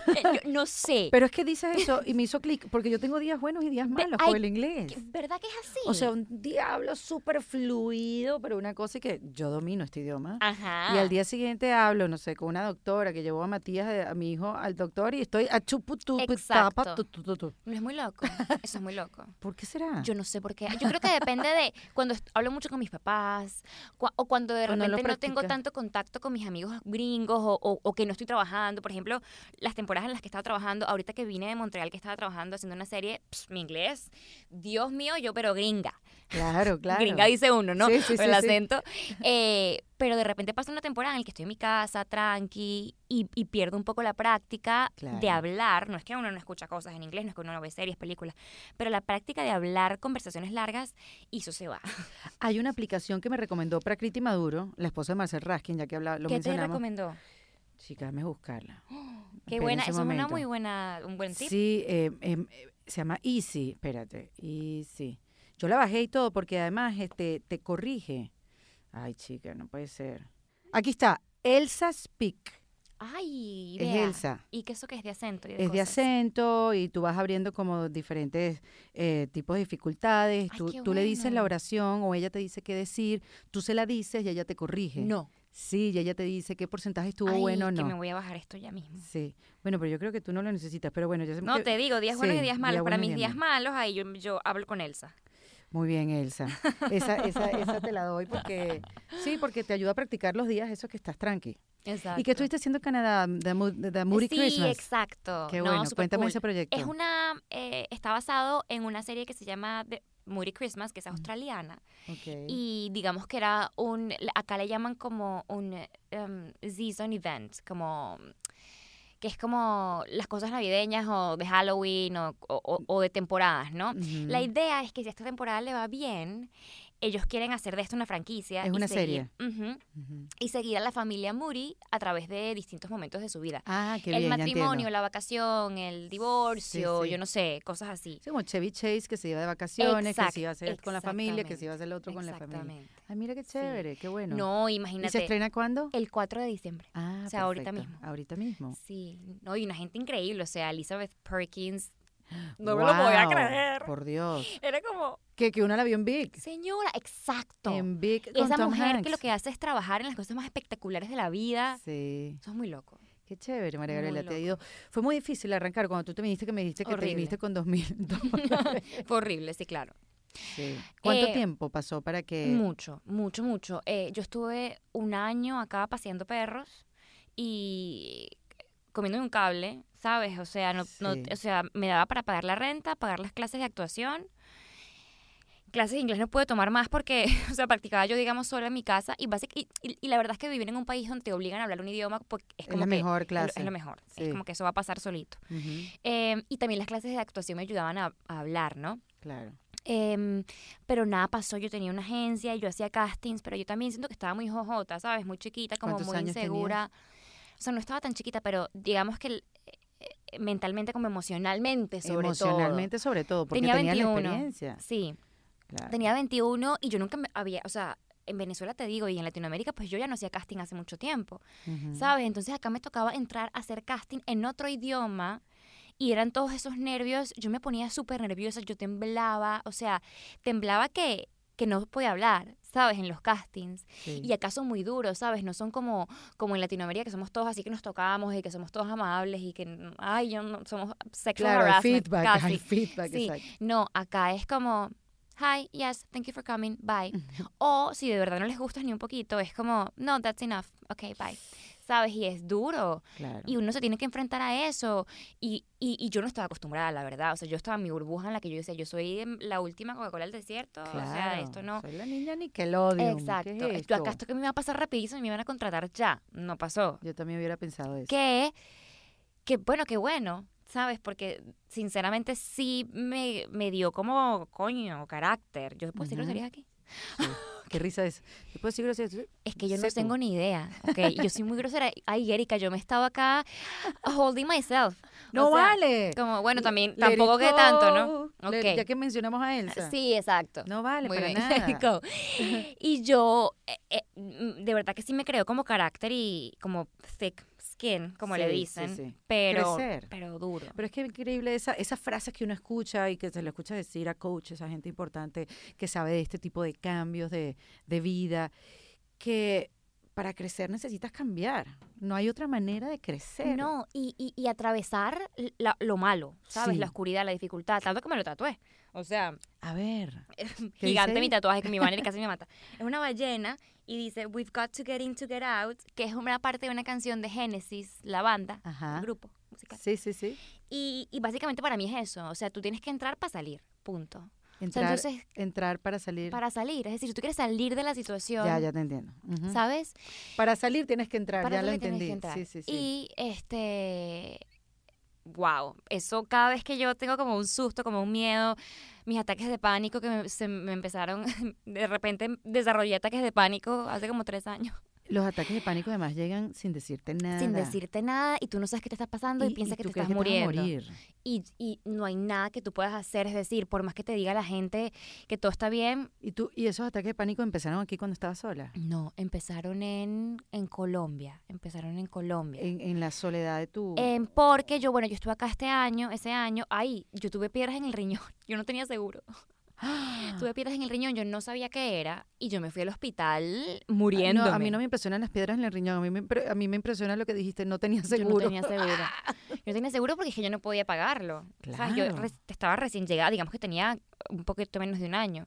Eh, yo no sé. Pero es que dices eso y me hizo clic, porque yo tengo días buenos y días malos con el inglés. ¿Verdad que es así? O sea, un día hablo súper fluido, pero una cosa es que yo domino este idioma. Ajá. Y al día siguiente hablo, no sé, con una doctora que llevó a Matías, eh, a mi hijo, al doctor y estoy a chuputu, Exacto. tapa, tu, tu, tu, tu. No es muy loco. Eso es muy loco. ¿Por qué será? Yo no sé por qué. Yo creo que depende de cuando hablo mucho con mis papás o cuando de Cuando no tengo tanto contacto con mis amigos gringos o, o- o que no estoy trabajando. Por ejemplo, las temporadas en las que estaba trabajando, ahorita que vine de Montreal, que estaba trabajando haciendo una serie, pss, mi inglés, Dios mío, yo pero gringa. Claro, claro. Gringa dice uno, ¿no? Sí, sí, el sí, sí. acento. Eh, pero de repente pasa una temporada en la que estoy en mi casa, tranqui, y, y pierdo un poco la práctica de hablar. No es que uno no escucha cosas en inglés, no es que uno no ve series, películas, pero la práctica de hablar conversaciones largas, y eso se va. Hay una aplicación que me recomendó Prakriti Maduro, la esposa de Marcel Raskin, ya que habla, lo ¿Qué te recomendó? Chica, déjame buscarla. Qué buena, eso es una muy buena, un buen tip. Sí, eh, eh, se llama Easy, espérate, Easy. Yo la bajé y todo porque además este, te corrige. Ay, chica, no puede ser. Aquí está, Elsa Speak. Ay, Es vea. Elsa. ¿Y qué eso que es de acento? Y Es de acento y tú vas abriendo como diferentes eh, tipos de dificultades. Ay, tú, le dices la oración o ella te dice qué decir, tú se la dices y ella te corrige. No. Sí, y ella te dice qué porcentaje estuvo Ay, bueno o que no. me voy a bajar esto ya mismo. Sí. Bueno, pero yo creo que tú no lo necesitas, pero bueno, yo sé No, que- te digo, días buenos sí, y días días malos. Para mis días días malos, ahí yo, yo hablo con Elsa. Muy bien, Elsa. Esa, esa, esa te la doy porque sí, porque te ayuda a practicar los días esos que estás tranqui. Exacto. ¿Y qué estuviste haciendo en Canadá? The, the Moody sí, Christmas. exacto. Qué No, bueno, cuéntame cool. ese proyecto. Es una, eh, está basado en una serie que se llama The Moody Christmas, que es australiana. Ok. Y digamos que era un, acá le llaman como un um, season event, como que es como las cosas navideñas o de Halloween o, o- o de temporadas, ¿no? La idea es que si esta temporada le va bien, ellos quieren hacer de esto una franquicia. Es y una seguir- Ujú. y seguir a la familia Moody a través de distintos momentos de su vida. Ah, qué el bien, matrimonio, la vacación, el divorcio, sí. yo no sé, cosas así. Sí, como Chevy Chase que se iba de vacaciones, que se iba a hacer con la familia, que se iba a hacer el otro con la familia. Exactamente. Ay, mira qué chévere, qué bueno. No, ¿Y se imagínate. estrena cuándo? El 4 de diciembre. Ah, o sea, ahorita mismo. Ahorita mismo. Sí, no, y una gente increíble, o sea, Elizabeth Perkins. No me lo podía creer. Por Dios. Era como, Que, que uno la vio en Big. señora, exacto. En Big con Esa Tom mujer que lo que hace es trabajar en las cosas más espectaculares de la vida. Sí. Eso es muy loco. Qué chévere, María Gabriela. Te ha ido. Fue muy difícil arrancar cuando tú te viniste que me dijiste que te Horrible. viniste con dos mil dólares. Fue horrible, sí, claro. Sí. ¿Cuánto Eh, tiempo pasó para que Mucho, mucho, mucho. Eh, yo estuve un año acá paseando perros y comiendo un cable, ¿sabes? O sea, no, no- Sí. o sea, me daba para pagar la renta, pagar las clases de actuación. Clases de inglés no pude tomar más porque, o sea, practicaba yo, digamos, sola en mi casa. Y, basic- y, y- y la verdad es que vivir en un país donde te obligan a hablar un idioma pues, es es como la que mejor es clase? es lo mejor. Sí. Es como que eso va a pasar solito. Ujú, Eh, y también las clases de actuación me ayudaban a, a hablar, ¿no? Claro. Em, pero nada pasó, yo tenía una agencia, yo hacía castings, pero yo también siento que estaba muy jojota, ¿sabes? Muy chiquita, como ¿Cuántos muy insegura. O sea, no estaba tan chiquita, pero digamos que eh, eh, mentalmente como emocionalmente sobre Emocionalmente sobre todo, porque Tenía tenía la 21. experiencia. todo. Sí, Claro. tenía 21 y yo nunca me había, o sea, en Venezuela te digo, y en Latinoamérica, pues yo ya no hacía casting hace mucho tiempo. ¿sabes? Entonces acá me tocaba entrar a hacer casting en otro idioma y eran todos esos nervios, yo me ponía súper nerviosa, yo temblaba, o sea, temblaba que, que no podía hablar, ¿sabes? En los castings. Sí. Y acá son muy duros, ¿sabes? No son como, como en Latinoamérica, que somos todos así que nos tocamos y que somos todos amables y que, ay, yo no, somos sexual Claro, harassment feedback, casi. hay feedback, Sí. exacto. No, acá es como, hi, yes, thank you for coming, bye. O si de verdad no les gustas ni un poquito, es como, no, that's enough, okay, bye. ¿Sabes? Y es duro. Claro. Y uno se tiene que enfrentar a eso. Y, y, y yo no estaba acostumbrada, la verdad. O sea, yo estaba en mi burbuja en la que yo decía, yo soy em, la última Coca-Cola del desierto. O sea, esto no. Soy la niña Nickelodeon. Exacto. ¿qué es Yo esto? acá esto que me iba a pasar rapidísimo y me iban a contratar ya. No pasó. Yo también hubiera pensado eso. Que, que bueno, qué bueno, ¿sabes? Porque sinceramente sí me, me dio como, coño, carácter. ¿Yo puedo decir groserías aquí? Sí. Qué risa es. ¿Te puedo decir groserías? Es que yo no tengo ni idea, ¿ok? Yo soy muy grosera. Ay, Erika, yo me estaba acá holding myself. No vale. Como, bueno, también, tampoco que tanto, ¿no? Okay. Ya que mencionamos a Elsa. Sí, exacto. No vale para nada. y yo, eh, eh, de verdad que sí me creo como carácter y como thick skin, como le dicen, pero pero duro. Pero es que increíble esa, esas frases que uno escucha y que se le escucha decir a coaches, a gente importante que sabe de este tipo de cambios de, de vida, que para crecer necesitas cambiar. No hay otra manera de crecer. No, y, y, atravesar lo malo, ¿sabes? La oscuridad, la dificultad, tanto que me lo tatué. O sea, a ver. Gigante mi tatuaje que mi banner casi me mata. Es una ballena y dice We've got to get in to get out, que es una parte de una canción de Genesis, la banda, el grupo musical. Sí, sí, sí. Y, y básicamente para mí es eso. O sea, tú tienes que entrar para salir. Punto. Entrar, entrar para salir. Para salir, es decir, si tú quieres salir de la situación. Ya, ya te entiendo. ¿Sabes? Para salir tienes que entrar, ya lo entendí. Sí, sí, sí. Y este wow, eso cada vez que yo tengo como un susto, como un miedo, mis ataques de pánico que me, se me empezaron, de repente desarrollé ataques de pánico hace como tres años. Los ataques de pánico además llegan sin decirte nada. Sin decirte nada y tú no sabes qué te está pasando y, piensas que te estás muriendo. Y, y, no hay nada que tú puedas hacer, es decir, por más que te diga la gente que todo está bien. ¿Y tú y esos ataques de pánico empezaron aquí cuando estabas sola? No, empezaron en, en Colombia, empezaron en Colombia. En, en la soledad de tu... En, porque yo, bueno, yo estuve acá este año, ese año, ahí, yo tuve piedras en el riñón, yo no tenía seguro. Tuve piedras en el riñón, yo no sabía qué era y yo me fui al hospital muriendo. a mí no me impresionan las piedras en el riñón, a mí me, a mí me impresiona lo que dijiste, no tenía seguro. Yo no tenía seguro. yo no tenía seguro porque yo no podía pagarlo. Claro. yo estaba recién llegada, digamos que tenía un poquito menos de un año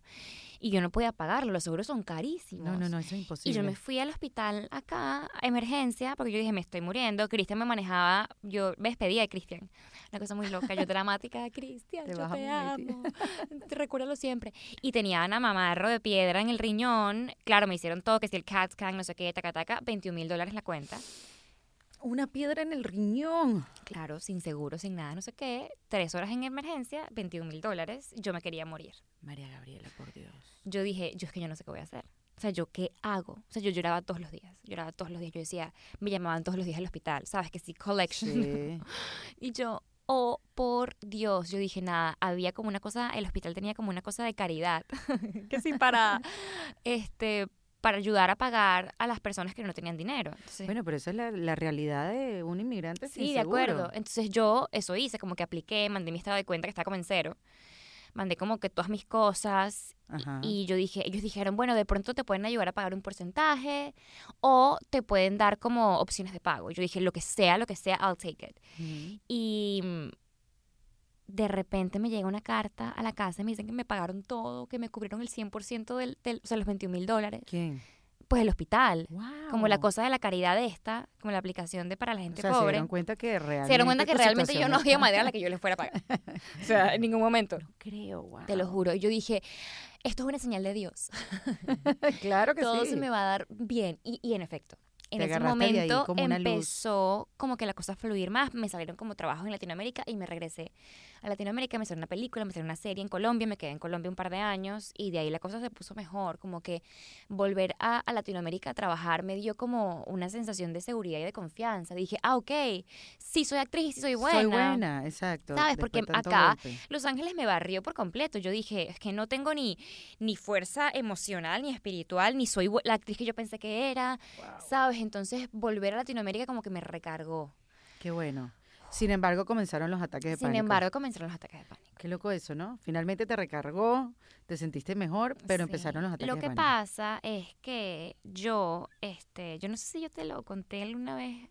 y yo no podía pagarlo, los seguros son carísimos. No, no, no, eso es imposible. Y yo me fui al hospital acá, a emergencia, porque yo dije, me estoy muriendo. Cristian me manejaba, yo me despedía de Cristian. Una cosa muy loca, yo dramática, Cristian, yo te amo, recuérdalo siempre. Y tenía una mamarro de piedra en el riñón, claro, me hicieron todo, que si el CAT scan, no sé qué, taca, taca, 21 mil dólares la cuenta una piedra en el riñón. Claro, sin seguro, sin nada, no sé qué. Tres horas en emergencia, 21 mil dólares. Yo me quería morir. María Gabriela, por Dios. Yo dije, yo es que yo no sé qué voy a hacer. O sea, ¿yo qué hago? O sea, yo lloraba todos los días. Lloraba todos los días. Yo decía, me llamaban todos los días al hospital. ¿Sabes? Que sí, collection. Sí. y yo, oh, por Dios. Yo dije, nada, había como una cosa, el hospital tenía como una cosa de caridad. que sí, para, este, para ayudar a pagar a las personas que no tenían dinero. bueno, pero esa es la, realidad de un inmigrante. Sí, de acuerdo. Entonces yo eso hice, como que apliqué, mandé mi estado de cuenta que está como en cero. Mandé como que todas mis cosas y yo dije, ellos dijeron, bueno, de pronto te pueden ayudar a pagar un porcentaje o te pueden dar como opciones de pago. Yo dije, lo que sea, lo que sea, I'll take it. Y de repente me llega una carta a la casa y me dicen que me pagaron todo, que me cubrieron el 100% del, del, o sea, los 21 mil dólares. ¿Quién? Pues el hospital. Como la cosa de la caridad esta, como la aplicación de para la gente o sea, pobre. Se dieron cuenta que realmente. Se dieron cuenta que realmente yo no había manera a la que yo les fuera a pagar. o sea, en ningún momento. No creo, wow. Te lo juro. Yo dije, esto es una señal de Dios. claro que Todo sí. Todo se me va a dar bien. Y, y en efecto, en ese momento empezó como que la cosa a fluir más, me salieron como trabajos en Latinoamérica y me regresé a Latinoamérica, me hicieron una película, me hicieron una serie en Colombia, me quedé en Colombia un par de años y de ahí la cosa se puso mejor, como que volver a, Latinoamérica a trabajar me dio como una sensación de seguridad y de confianza. Dije, ah, ok, sí soy actriz, sí soy buena. Soy buena, exacto. ¿Sabes? Porque acá Los Ángeles me barrió por completo. Yo dije, es que no tengo ni, ni fuerza emocional, ni espiritual, ni soy la actriz que yo pensé que era, ¿sabes? Entonces volver a Latinoamérica como que me recargó. Qué bueno. Sin embargo, comenzaron los ataques de pánico. Sin embargo, comenzaron los ataques de pánico. Qué loco eso, ¿no? Finalmente te recargó, te sentiste mejor, pero empezaron los ataques de pánico. Lo que pasa es que yo, este, yo no sé si yo te lo conté alguna vez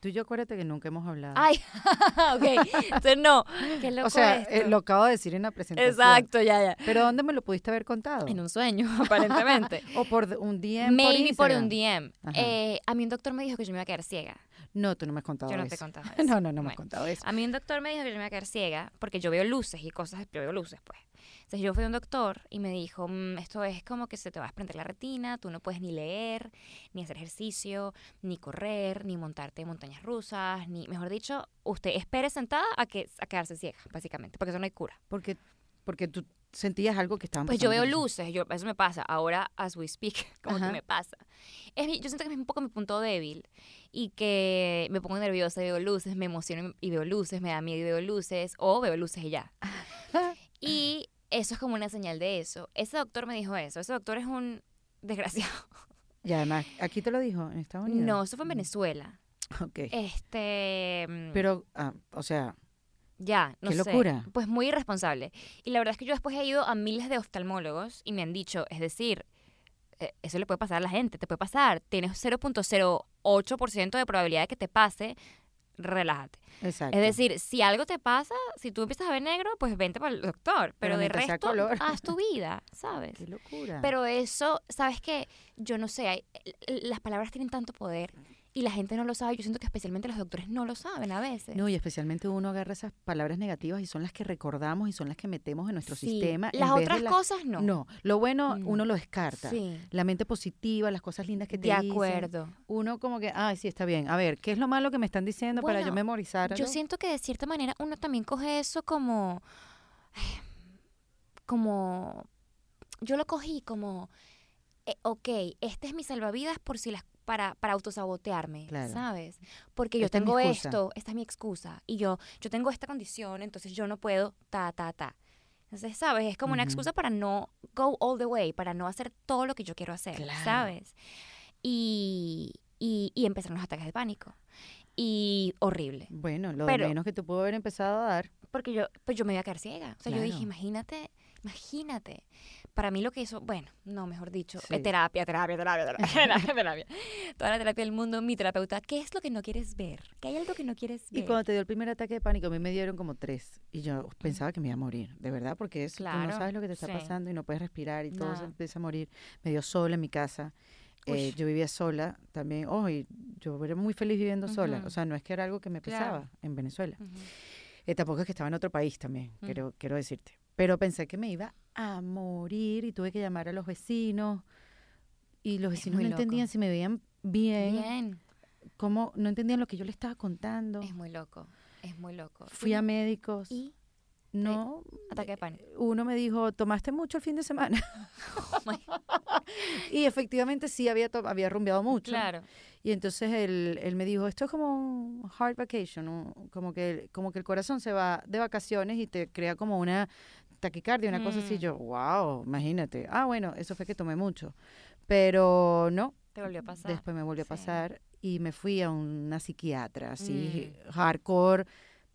Tú y yo acuérdate que nunca hemos hablado. Ay, ok. Entonces no, qué loco O sea, eh, lo acabo de decir en la presentación. Exacto, ya, ya. Pero ¿dónde me lo pudiste haber contado? En un sueño, aparentemente. o por un DM Maybe por, por un DM. Eh, a mí un doctor me dijo que yo me iba a quedar ciega. No, tú no me has contado eso. Yo no te he contado eso. no, no, no me has contado eso. A mí un doctor me dijo que yo me iba a quedar ciega porque yo veo luces y cosas, yo veo luces, pues. Entonces yo fui a un doctor y me dijo, mm, esto es como que se te va a desprender la retina, tú no puedes ni leer, ni hacer ejercicio, ni correr, ni montarte en montañas rusas, ni, mejor dicho, usted espere sentada a, que, a quedarse ciega, básicamente, porque eso no hay cura. Porque, porque tú sentías algo que estaba Pues yo veo luces, yo, eso me pasa. Ahora, as we speak, como que me pasa. Es yo siento que es un poco mi punto débil y que me pongo nerviosa y veo luces, me emociono y veo luces, me da miedo y veo luces, o veo luces y ya. y eso es como una señal de eso. Ese doctor me dijo eso. Ese doctor es un desgraciado. Y además, ¿aquí te lo dijo en Estados Unidos? No, eso fue en. Venezuela. Ok. Este. Mm, Pero, ah, o sea, ya, no Qué locura. Pues muy irresponsable. Y la verdad es que yo después he ido a miles de oftalmólogos y me han dicho, es decir, eh, eso le puede pasar a la gente, te puede pasar, tienes 0.08% de probabilidad de que te pase, relájate. Exacto. Es decir, si algo te pasa, si tú empiezas a ver negro, pues vente para el doctor, pero, de resto haz tu vida, ¿sabes? Qué locura. Pero eso, ¿sabes qué? Yo no sé, las palabras tienen tanto poder y la gente no lo sabe. Yo siento que especialmente los doctores no lo saben a veces. No, y especialmente uno agarra esas palabras negativas y son las que recordamos y son las que metemos en nuestro sistema. Las otras cosas no. No, lo bueno mm. uno lo descarta. Sí. La mente positiva, las cosas lindas que te dicen. De acuerdo. Uno como que, ay, sí, está bien. A ver, ¿qué es lo malo que me están diciendo para yo memorizar? Yo siento que de cierta manera uno también coge eso como... Como... Yo lo cogí como... Eh, ok, este es mi salvavidas por si las para, para autosabotearme, ¿sabes? Porque yo tengo esto, esta es mi excusa, y yo, yo tengo esta condición, entonces yo no puedo, ta, ta, ta. Entonces, ¿sabes? Es como una excusa para no go all the way, para no hacer todo lo que yo quiero hacer, ¿sabes? Y, y, y empezaron los ataques de pánico. Y horrible. Bueno, lo menos que te pudo haber empezado a dar. Porque yo, pues yo me iba a quedar ciega. O sea, yo dije, imagínate, imagínate para mí lo que hizo, bueno, no, mejor dicho, terapia, terapia, terapia, terapia, terapia, Toda la terapia del mundo, mi terapeuta, ¿qué es lo que no quieres ver? ¿Qué hay algo que no quieres ver? Y cuando te dio el primer ataque de pánico, a mí me dieron como tres. Y yo pensaba que me iba a morir, de verdad, porque es, tú no sabes lo que te está pasando y no puedes respirar y todo se empieza a morir. Me dio sola en mi casa. Eh, yo vivía sola también. Oh, yo era muy feliz viviendo sola. O sea, no es que era algo que me pesaba en Venezuela. Eh, tampoco es que estaba en otro país también, quiero, quiero decirte. Pero pensé que me iba a morir y tuve que llamar a los vecinos. Y los vecinos no entendían si me veían bien. Bien. Cómo no entendían lo que yo le estaba contando. Es muy loco. Es muy loco. Fui a médicos. ¿Y? No. Ataque de pánico. Uno me dijo, ¿tomaste mucho el fin de semana? Oh y efectivamente sí, había, había rumbeado mucho. Claro. Y entonces él, él me dijo, esto es como un hard vacation, como, que, como que el corazón se va de vacaciones y te crea como una taquicardia, una cosa así. Mm. Yo, wow, imagínate. Ah, bueno, eso fue que tomé mucho. Pero no. Te volvió a pasar. Después me volvió a pasar y me fui a una psiquiatra, así, mm. hardcore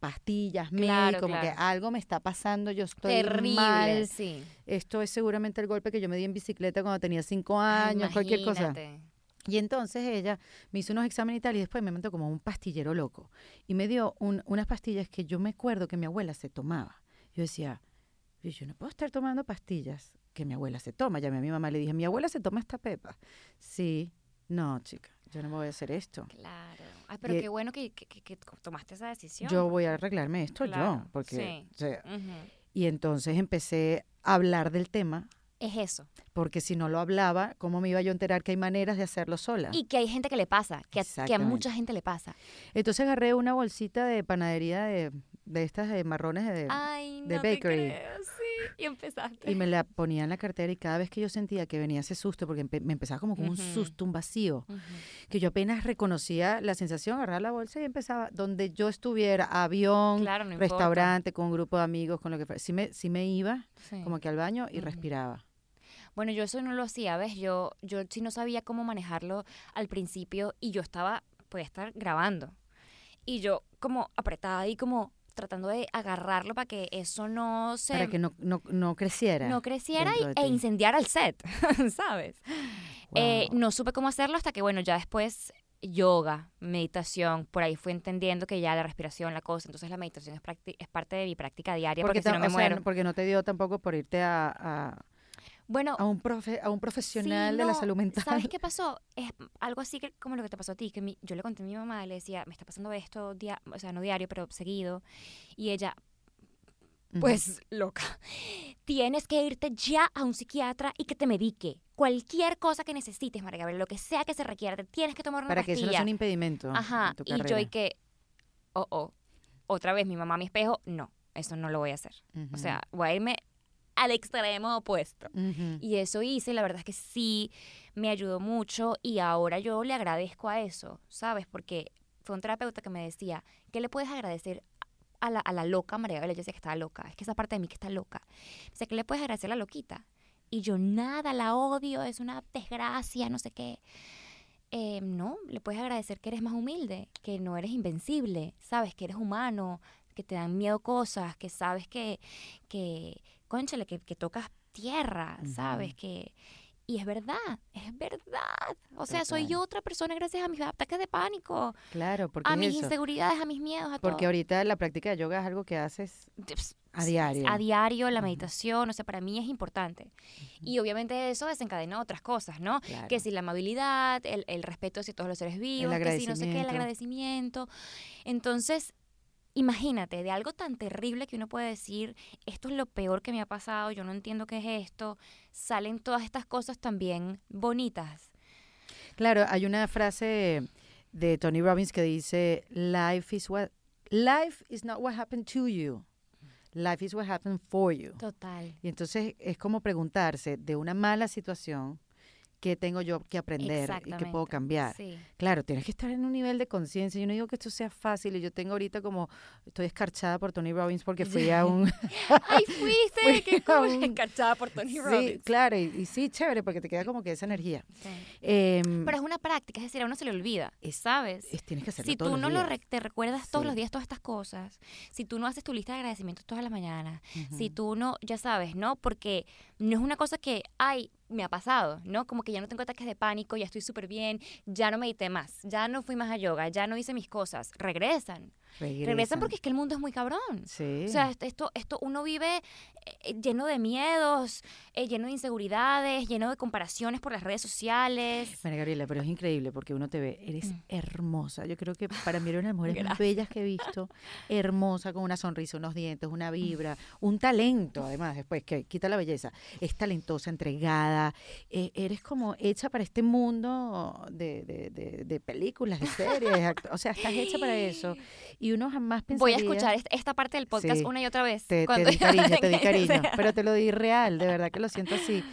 pastillas, claro, como que algo me está pasando, yo estoy Terrible, mal. Sí. Esto es seguramente el golpe que yo me di en bicicleta cuando tenía cinco años, cualquier cosa. Y entonces ella me hizo unos exámenes y tal, y después me mandó como un pastillero loco. Y me dio unas pastillas que yo me acuerdo que mi abuela se tomaba. Yo decía, y yo no puedo estar tomando pastillas que mi abuela se toma. Llamé a mi mamá, le dije, mi abuela se toma esta pepa. Sí, no, chica, yo no voy a hacer esto. Claro. Ay, pero qué bueno que, que, tomaste esa decisión. Yo voy a arreglarme esto yo, porque... Sí. Y entonces empecé a hablar del tema es eso. Porque si no lo hablaba, ¿cómo me iba yo a enterar que hay maneras de hacerlo sola? Y que hay gente que le pasa, que a, que a mucha gente le pasa. Entonces agarré una bolsita de panadería de, de estas de marrones de, de bakery. sí. Y empezaste. Y me la ponía en la cartera y cada vez que yo sentía que venía ese susto, porque me empezaba como con un susto, un vacío, que yo apenas reconocía la sensación, agarrar la bolsa y empezaba, donde yo estuviera, avión, restaurante, con un grupo de amigos, con lo que fuera, sí me, sí me iba como que al baño y respiraba. Bueno, yo eso no lo hacía, ¿ves? Yo, yo sí no sabía cómo manejarlo al principio y yo estaba, podía estar grabando. Y yo como apretada y como tratando de agarrarlo para que eso no se... Para que no, no, no creciera. No creciera e incendiara el set, ¿sabes? Eh, no supe cómo hacerlo hasta que, bueno, ya después yoga, meditación, por ahí fui entendiendo que ya la respiración, la cosa, entonces la meditación es, es parte de mi práctica diaria porque, no me muero. porque no te dio tampoco por irte a bueno, a un, profe, a un profesional de la salud mental. ¿Sabes qué pasó? Es algo así que, como lo que te pasó a ti, que yo le conté a mi mamá, le decía, me está pasando esto, dia o sea, no diario, pero seguido. Y ella, pues loca, tienes que irte ya a un psiquiatra y que te medique. Cualquier cosa que necesites, María Gabriela, lo que sea que se requiera, te tienes que tomar una Para que eso no sea un impedimento. Ajá, y yo y que, oh, oh, otra vez mi mamá a mi espejo, no, eso no lo voy a hacer. O sea, voy a irme al extremo opuesto. Y eso hice, la verdad es que sí me ayudó mucho y ahora yo le agradezco a eso, ¿sabes? Porque fue un terapeuta que me decía, ¿qué le puedes agradecer a la, a la loca María? Yo decía que estaba loca, es que esa parte de mí que está loca. Dice, ¿qué le puedes agradecer a la loquita? Y yo nada, la odio, es una desgracia, no sé qué. Eh, no, le puedes agradecer que eres más humilde, que no eres invencible, sabes que eres humano, que te dan miedo cosas, que sabes que, que conchale, que, que tocas tierra, sabes que y es verdad, es verdad. O sea, soy yo otra persona gracias a mis ataques de pánico. Claro, porque a mis inseguridades, a mis miedos, a Porque ahorita la práctica de yoga es algo que haces a diario. A diario, la meditación, o sea, para mí es importante. Y obviamente eso desencadena otras cosas, ¿no? Que si la amabilidad, el, el respeto hacia todos los seres vivos, que si no sé qué, el agradecimiento. Entonces, imagínate, de algo tan terrible que uno puede decir, esto es lo peor que me ha pasado, yo no entiendo qué es esto, salen todas estas cosas también bonitas. Claro, hay una frase de Tony Robbins que dice, life is what life is not what happened to you. Life is what happened for you. Total. Y entonces es como preguntarse de una mala situación, qué tengo yo que aprender y qué puedo cambiar. Claro, tienes que estar en un nivel de conciencia. Yo no digo que esto sea fácil y yo tengo ahorita como, estoy escarchada por Tony Robbins porque fui a un... ¡Ay, fuiste! ¡Qué cool! Escarchada por Tony Robbins. Sí, claro, y, sí, chévere, porque te queda como que esa energía. Em, Pero es una práctica, es decir, a uno se le olvida, ¿sabes? tienes que hacerlo Si tú no lo te recuerdas todos los días todas estas cosas, si tú no haces tu lista de agradecimientos todas las mañanas, si tú no, ya sabes, ¿no? Porque no es una cosa que, ay, me ha pasado, ¿no? Como que ya no tengo ataques de pánico, ya estoy súper bien, ya no medité más, ya no fui más a yoga, ya no hice mis cosas. Regresan. Regresan, porque es que el mundo es muy cabrón. Sí. O sea, esto, esto uno vive eh, lleno de miedos, eh, lleno de inseguridades, lleno de comparaciones por las redes sociales. María Gabriela, pero es increíble porque uno te ve, eres mm. hermosa. Yo creo que para mí eres una de las mujeres más bellas que he visto. hermosa, con una sonrisa, unos dientes, una vibra, un talento, además, después, que quita la belleza. Es talentosa, entregada. Eh, eres como hecha para este mundo de, de, de, películas, de series. o sea, estás hecha para eso y uno jamás pensaría... Voy a escuchar esta parte del podcast una y otra vez. Te, te di cariño, te di cariño, pero te lo di real, de verdad que lo siento así.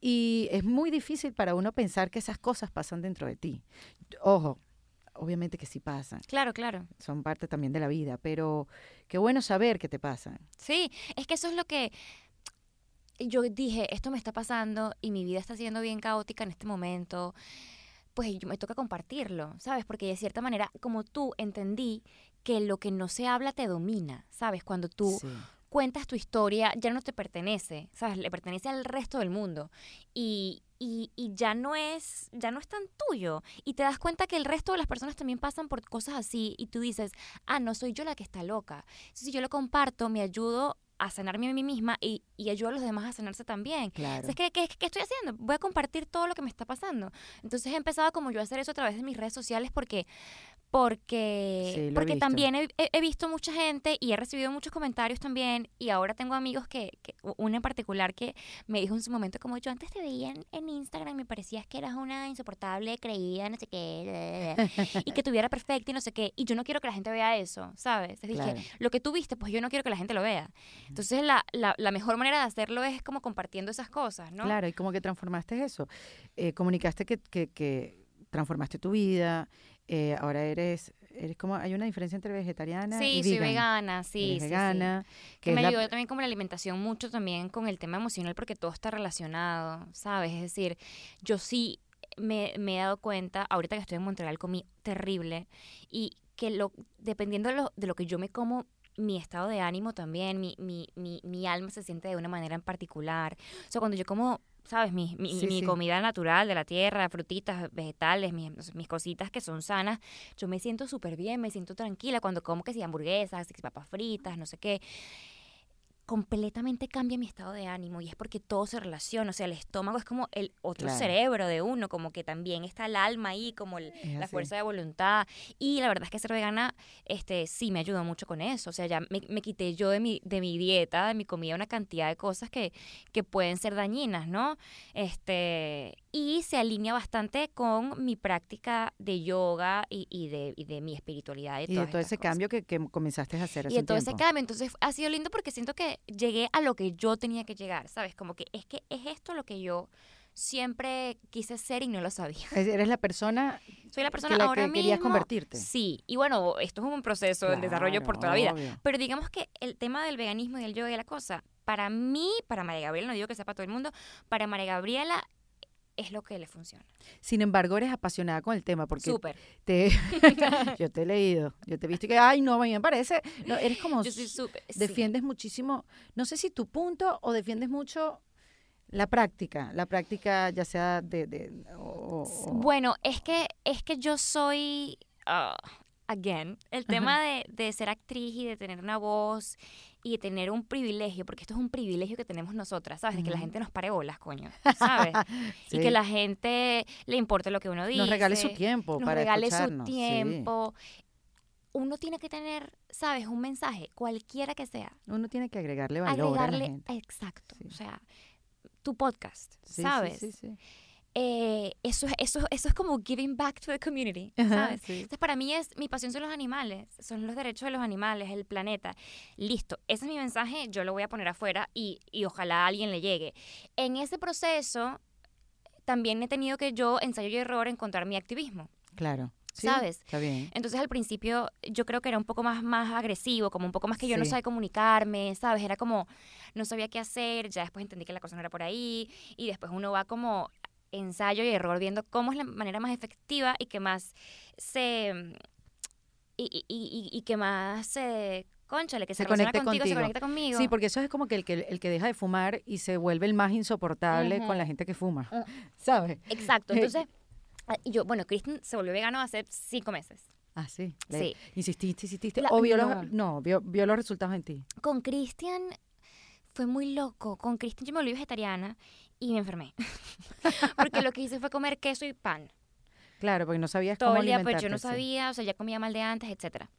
Y es muy difícil para uno pensar que esas cosas pasan dentro de ti. Ojo, obviamente que sí pasan. Claro, claro. Son parte también de la vida, pero qué bueno saber que te pasan. Sí, es que eso es lo que yo dije, esto me está pasando y mi vida está siendo bien caótica en este momento pues yo me toca compartirlo, ¿sabes? Porque de cierta manera, como tú entendí que lo que no se habla te domina, ¿sabes? Cuando tú cuentas tu historia, ya no te pertenece, ¿sabes? Le pertenece al resto del mundo. Y, y, y, ya no es ya no es tan tuyo y te das cuenta que el resto de las personas también pasan por cosas así y tú dices ah no soy yo la que está loca si yo lo comparto me ayudo a sanarme a mí misma y, y ayudo a los demás a sanarse también. Claro. ¿qué, qué, estoy haciendo? Voy a compartir todo lo que me está pasando. Entonces he empezado como yo a hacer eso a través de mis redes sociales porque porque, porque también he, visto mucha gente y he recibido muchos comentarios también y ahora tengo amigos que, que uno en particular que me dijo en su momento como yo antes te veía en, Instagram y me parecías que eras una insoportable, creída, no sé qué, y que tuviera perfecta y no sé qué, y yo no quiero que la gente vea eso, ¿sabes? Es decir, lo que tú viste, pues yo no quiero que la gente lo vea. Entonces la, la, la, mejor manera de hacerlo es como compartiendo esas cosas, ¿no? Claro, y como que transformaste eso, eh, comunicaste que, que, que transformaste tu vida, eh, ahora eres, eres como, hay una diferencia entre vegetariana sí, y soy vegana, sí, sí, vegana. Que, me ayudó también como la alimentación mucho también con el tema emocional porque todo está relacionado, ¿sabes? Es decir, yo sí me, me he dado cuenta, ahorita que estoy en Montreal comí terrible y que lo, dependiendo de lo, de lo que yo me como mi estado de ánimo también, mi, mi, mi, mi alma se siente de una manera en particular. O sea, cuando yo como ¿sabes? Mi, mi, comida natural de la tierra, frutitas, vegetales, mis, mis cositas que son sanas, yo me siento súper bien, me siento tranquila cuando como que si hamburguesas, si papas fritas, no sé qué completamente cambia mi estado de ánimo y es porque todo se relaciona, o sea, el estómago es como el otro cerebro de uno, como que también está el alma ahí, como la fuerza de voluntad. Y la verdad es que ser vegana este sí me ayudó mucho con eso, o sea, ya me, me, quité yo de mi de mi dieta, de mi comida una cantidad de cosas que que pueden ser dañinas, ¿no? Este y se alinea bastante con mi práctica de yoga y, y, de, y de, mi espiritualidad. Y, de todo ese cambio que, que, comenzaste a hacer. Y de todo ese cambio. Entonces ha sido lindo porque siento que llegué a lo que yo tenía que llegar, ¿sabes? Como que es que es esto lo que yo siempre quise ser y no lo sabía. Eres la persona soy la persona que ahora que querías convertirte. Sí, y bueno, esto es un proceso de desarrollo por toda la vida. Pero digamos que el tema del veganismo y del yoga y la cosa, para mí, para María Gabriela, no digo que sea para todo el mundo, para María Gabriela es lo que le funciona. Sin embargo, eres apasionada con el tema porque Súper. Te, yo te he leído, yo te he visto que, ay, no, me parece, no, eres como, yo soy defiendes muchísimo, no sé si tu punto o defiendes mucho la práctica, la práctica ya sea de... de Bueno, es que, es que yo soy, uh, again, el tema de, de ser actriz y de tener una voz y tener un privilegio, porque esto es un privilegio que tenemos nosotras, ¿sabes? De que la gente nos pare bolas, coño, ¿sabes? Y que la gente le importe lo que uno dice. Nos regale su tiempo nos para regale su tiempo. Uno tiene que tener, ¿sabes? Un mensaje, cualquiera que sea. Uno tiene que agregarle valor agregarle, a la gente. Exacto. O sea, tu podcast, ¿sabes? Sí, sí, eh, eso, eso, eso es como giving back to the community, ¿sabes? Entonces, para mí es, mi pasión son los animales, son los derechos de los animales, el planeta. Listo, ese es mi mensaje, yo lo voy a poner afuera y, y ojalá a alguien le llegue. En ese proceso, también he tenido que yo, ensayo y error, encontrar mi activismo. Claro. ¿sabes? Está bien. Entonces al principio yo creo que era un poco más, más agresivo, como un poco más que yo no sabía comunicarme, ¿sabes? Era como, no sabía qué hacer, ya después entendí que la cosa no era por ahí y después uno va como ensayo y error viendo cómo es la manera más efectiva y que más se... y, y, y, que más se conchale, que se, conecte contigo, se conecta conmigo. Sí, porque eso es como que el, que el que deja de fumar y se vuelve el más insoportable con la gente que fuma, mm. ¿sabes? Exacto, entonces Ah, yo, bueno, Kristen se volvió vegano hace cinco meses. Ah, sí. sí. Insististe, insististe. ¿O vio, no. Los, no, vio, vio los resultados en ti? Con Christian fue muy loco. Con Christian yo me volví vegetariana y me enfermé. porque lo que hice fue comer queso y pan. Claro, porque no sabías Todo cómo el día, pues yo no sabía, o sea, ya comía mal de antes, etcétera.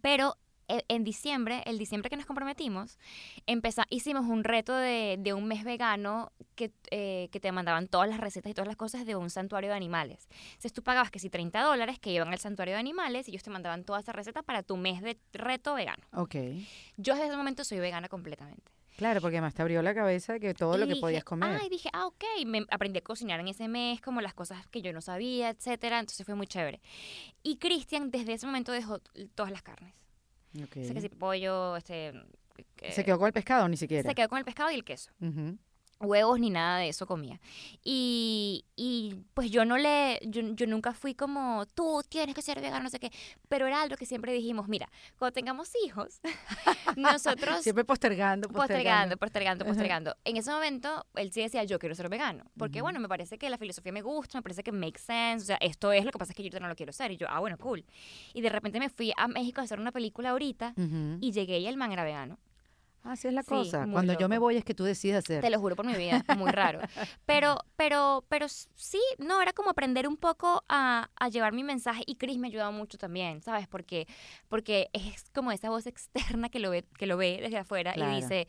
Pero e, en diciembre, el diciembre que nos comprometimos, empezá, hicimos un reto de, de un mes vegano que, eh, que, te mandaban todas las recetas y todas las cosas de un santuario de animales. Entonces tú pagabas que si 30 dólares que iban al santuario de animales y ellos te mandaban todas esas recetas para tu mes de reto vegano. Ok. Yo desde ese momento soy vegana completamente. Claro, porque además te abrió la cabeza que todo lo que podías comer. Ay, dije, ah, ok, me aprendí a cocinar en ese mes, como las cosas que yo no sabía, etcétera. Entonces fue muy chévere. Y Cristian desde ese momento dejó todas las carnes. Okay. que si pollo, este... ¿Se quedó con el pescado ni siquiera? Se quedó con el pescado y el queso. Huevos ni nada de eso comía. Y, y pues yo no le, yo, yo, nunca fui como, tú tienes que ser vegano, no sé qué. Pero era algo que siempre dijimos, mira, cuando tengamos hijos, nosotros... siempre postergando, postergando. Postergando, postergando, En ese momento, él sí decía, yo quiero ser vegano. Porque, bueno, me parece que la filosofía me gusta, me parece que make sense. O sea, esto es lo que pasa es que yo no lo quiero ser. Y yo, ah, bueno, cool. Y de repente me fui a México a hacer una película ahorita y llegué y el man era vegano. Así es la cosa. Cuando yo me voy es que tú decides hacer. Te lo juro por mi vida, muy raro. Pero, pero, pero sí, no, era como aprender un poco a, a llevar mi mensaje y Chris me ayudado mucho también, ¿sabes? Porque, porque es como esa voz externa que lo ve, que lo ve desde afuera y dice,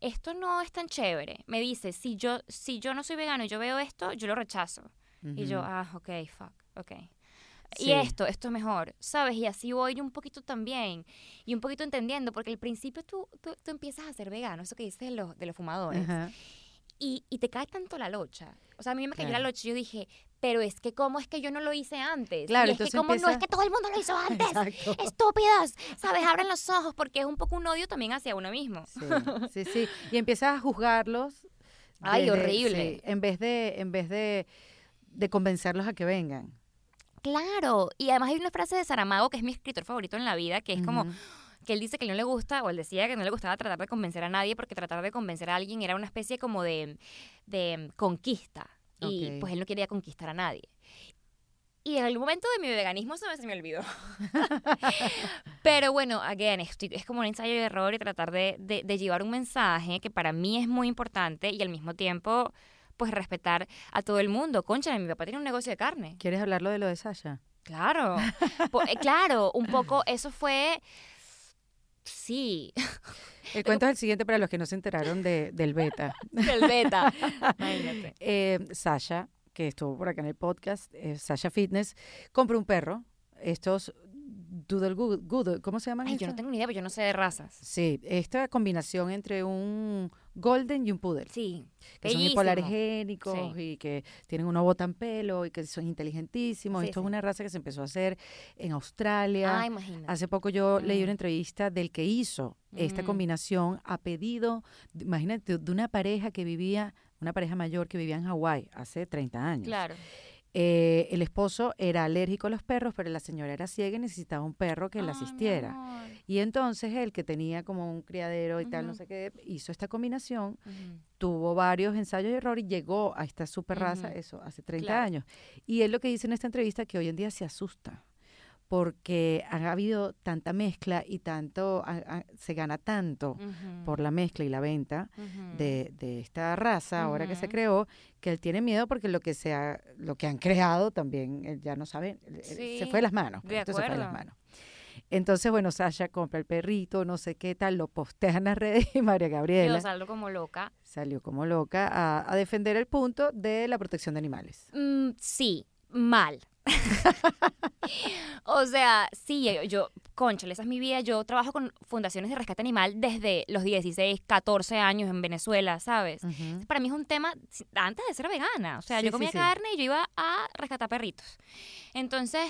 esto no es tan chévere. Me dice, si yo, si yo no soy vegano y yo veo esto, yo lo rechazo. Y yo, ah, ok, fuck, ok. Y esto, esto es mejor, ¿sabes? Y así voy un poquito también, y un poquito entendiendo, porque al principio tú, tú, empiezas a ser vegano, eso que dices de los, de los fumadores, y, y, te cae tanto la locha. O sea, a mí me cayó la locha y yo dije, pero es que cómo es que yo no lo hice antes. Claro, y es que como no es que todo el mundo lo hizo antes. Estúpidas, ¿sabes? Abran los ojos porque es un poco un odio también hacia uno mismo. Sí, sí, Y empiezas a juzgarlos. Ay, horrible. en vez de, en vez de, de convencerlos a que vengan. Claro, y además hay una frase de Saramago que es mi escritor favorito en la vida, que es como que él dice que no le gusta, o él decía que no le gustaba tratar de convencer a nadie, porque tratar de convencer a alguien era una especie como de, de conquista. Y pues él no quería conquistar a nadie. Y en algún momento de mi veganismo se me, se me olvidó. Pero bueno, again, es como un ensayo de error y tratar de, de, de llevar un mensaje que para mí es muy importante y al mismo tiempo pues respetar a todo el mundo. Concha, mi papá tiene un negocio de carne. ¿Quieres hablarlo de lo de Sasha? Claro, eh, claro, un poco eso fue, sí. El cuento es el siguiente para los que no se enteraron de, del beta. del beta. Imagínate. Eh, Sasha, que estuvo por acá en el podcast, eh, Sasha Fitness, compró un perro. Estos Doodle Good, ¿cómo se llaman? Ay, yo no tengo ni idea, pero yo no sé de razas. Sí, esta combinación entre un Golden y un Poodle. Sí. Que son hipoalergénicos y que tienen un obo tan pelo y que son inteligentísimos. Esto es una raza que se empezó a hacer en Australia. Ah, imagínate. Hace poco yo leí una entrevista del que hizo esta combinación a pedido, imagínate, de una pareja que vivía, una pareja mayor que vivía en Hawái hace 30 años. Claro. Eh, el esposo era alérgico a los perros, pero la señora era ciega y necesitaba un perro que la asistiera. Y entonces él, que tenía como un criadero y tal, no sé qué, hizo esta combinación, tuvo varios ensayos y errores y llegó a esta super raza, eso, hace 30 años. Y él lo que dice en esta entrevista que hoy en día se asusta porque ha habido tanta mezcla y tanto se gana tanto por la mezcla y la venta de, esta raza ahora que se creó que él tiene miedo porque lo que se lo que han creado también ya no sabe se fue de las manos de se fue de las manos entonces, bueno, Sasha compra el perrito, no sé qué tal, lo postea en las redes y María Gabriela. Yo salgo como loca. Salió como loca a, defender el punto de la protección de animales. Mm, sí, mal. o sea, sí, yo, conchale, esa es mi vida. Yo trabajo con fundaciones de rescate animal desde los 16, 14 años en Venezuela, ¿sabes? Para mí es un tema antes de ser vegana. O sea, yo comía carne y yo iba a rescatar perritos. Entonces,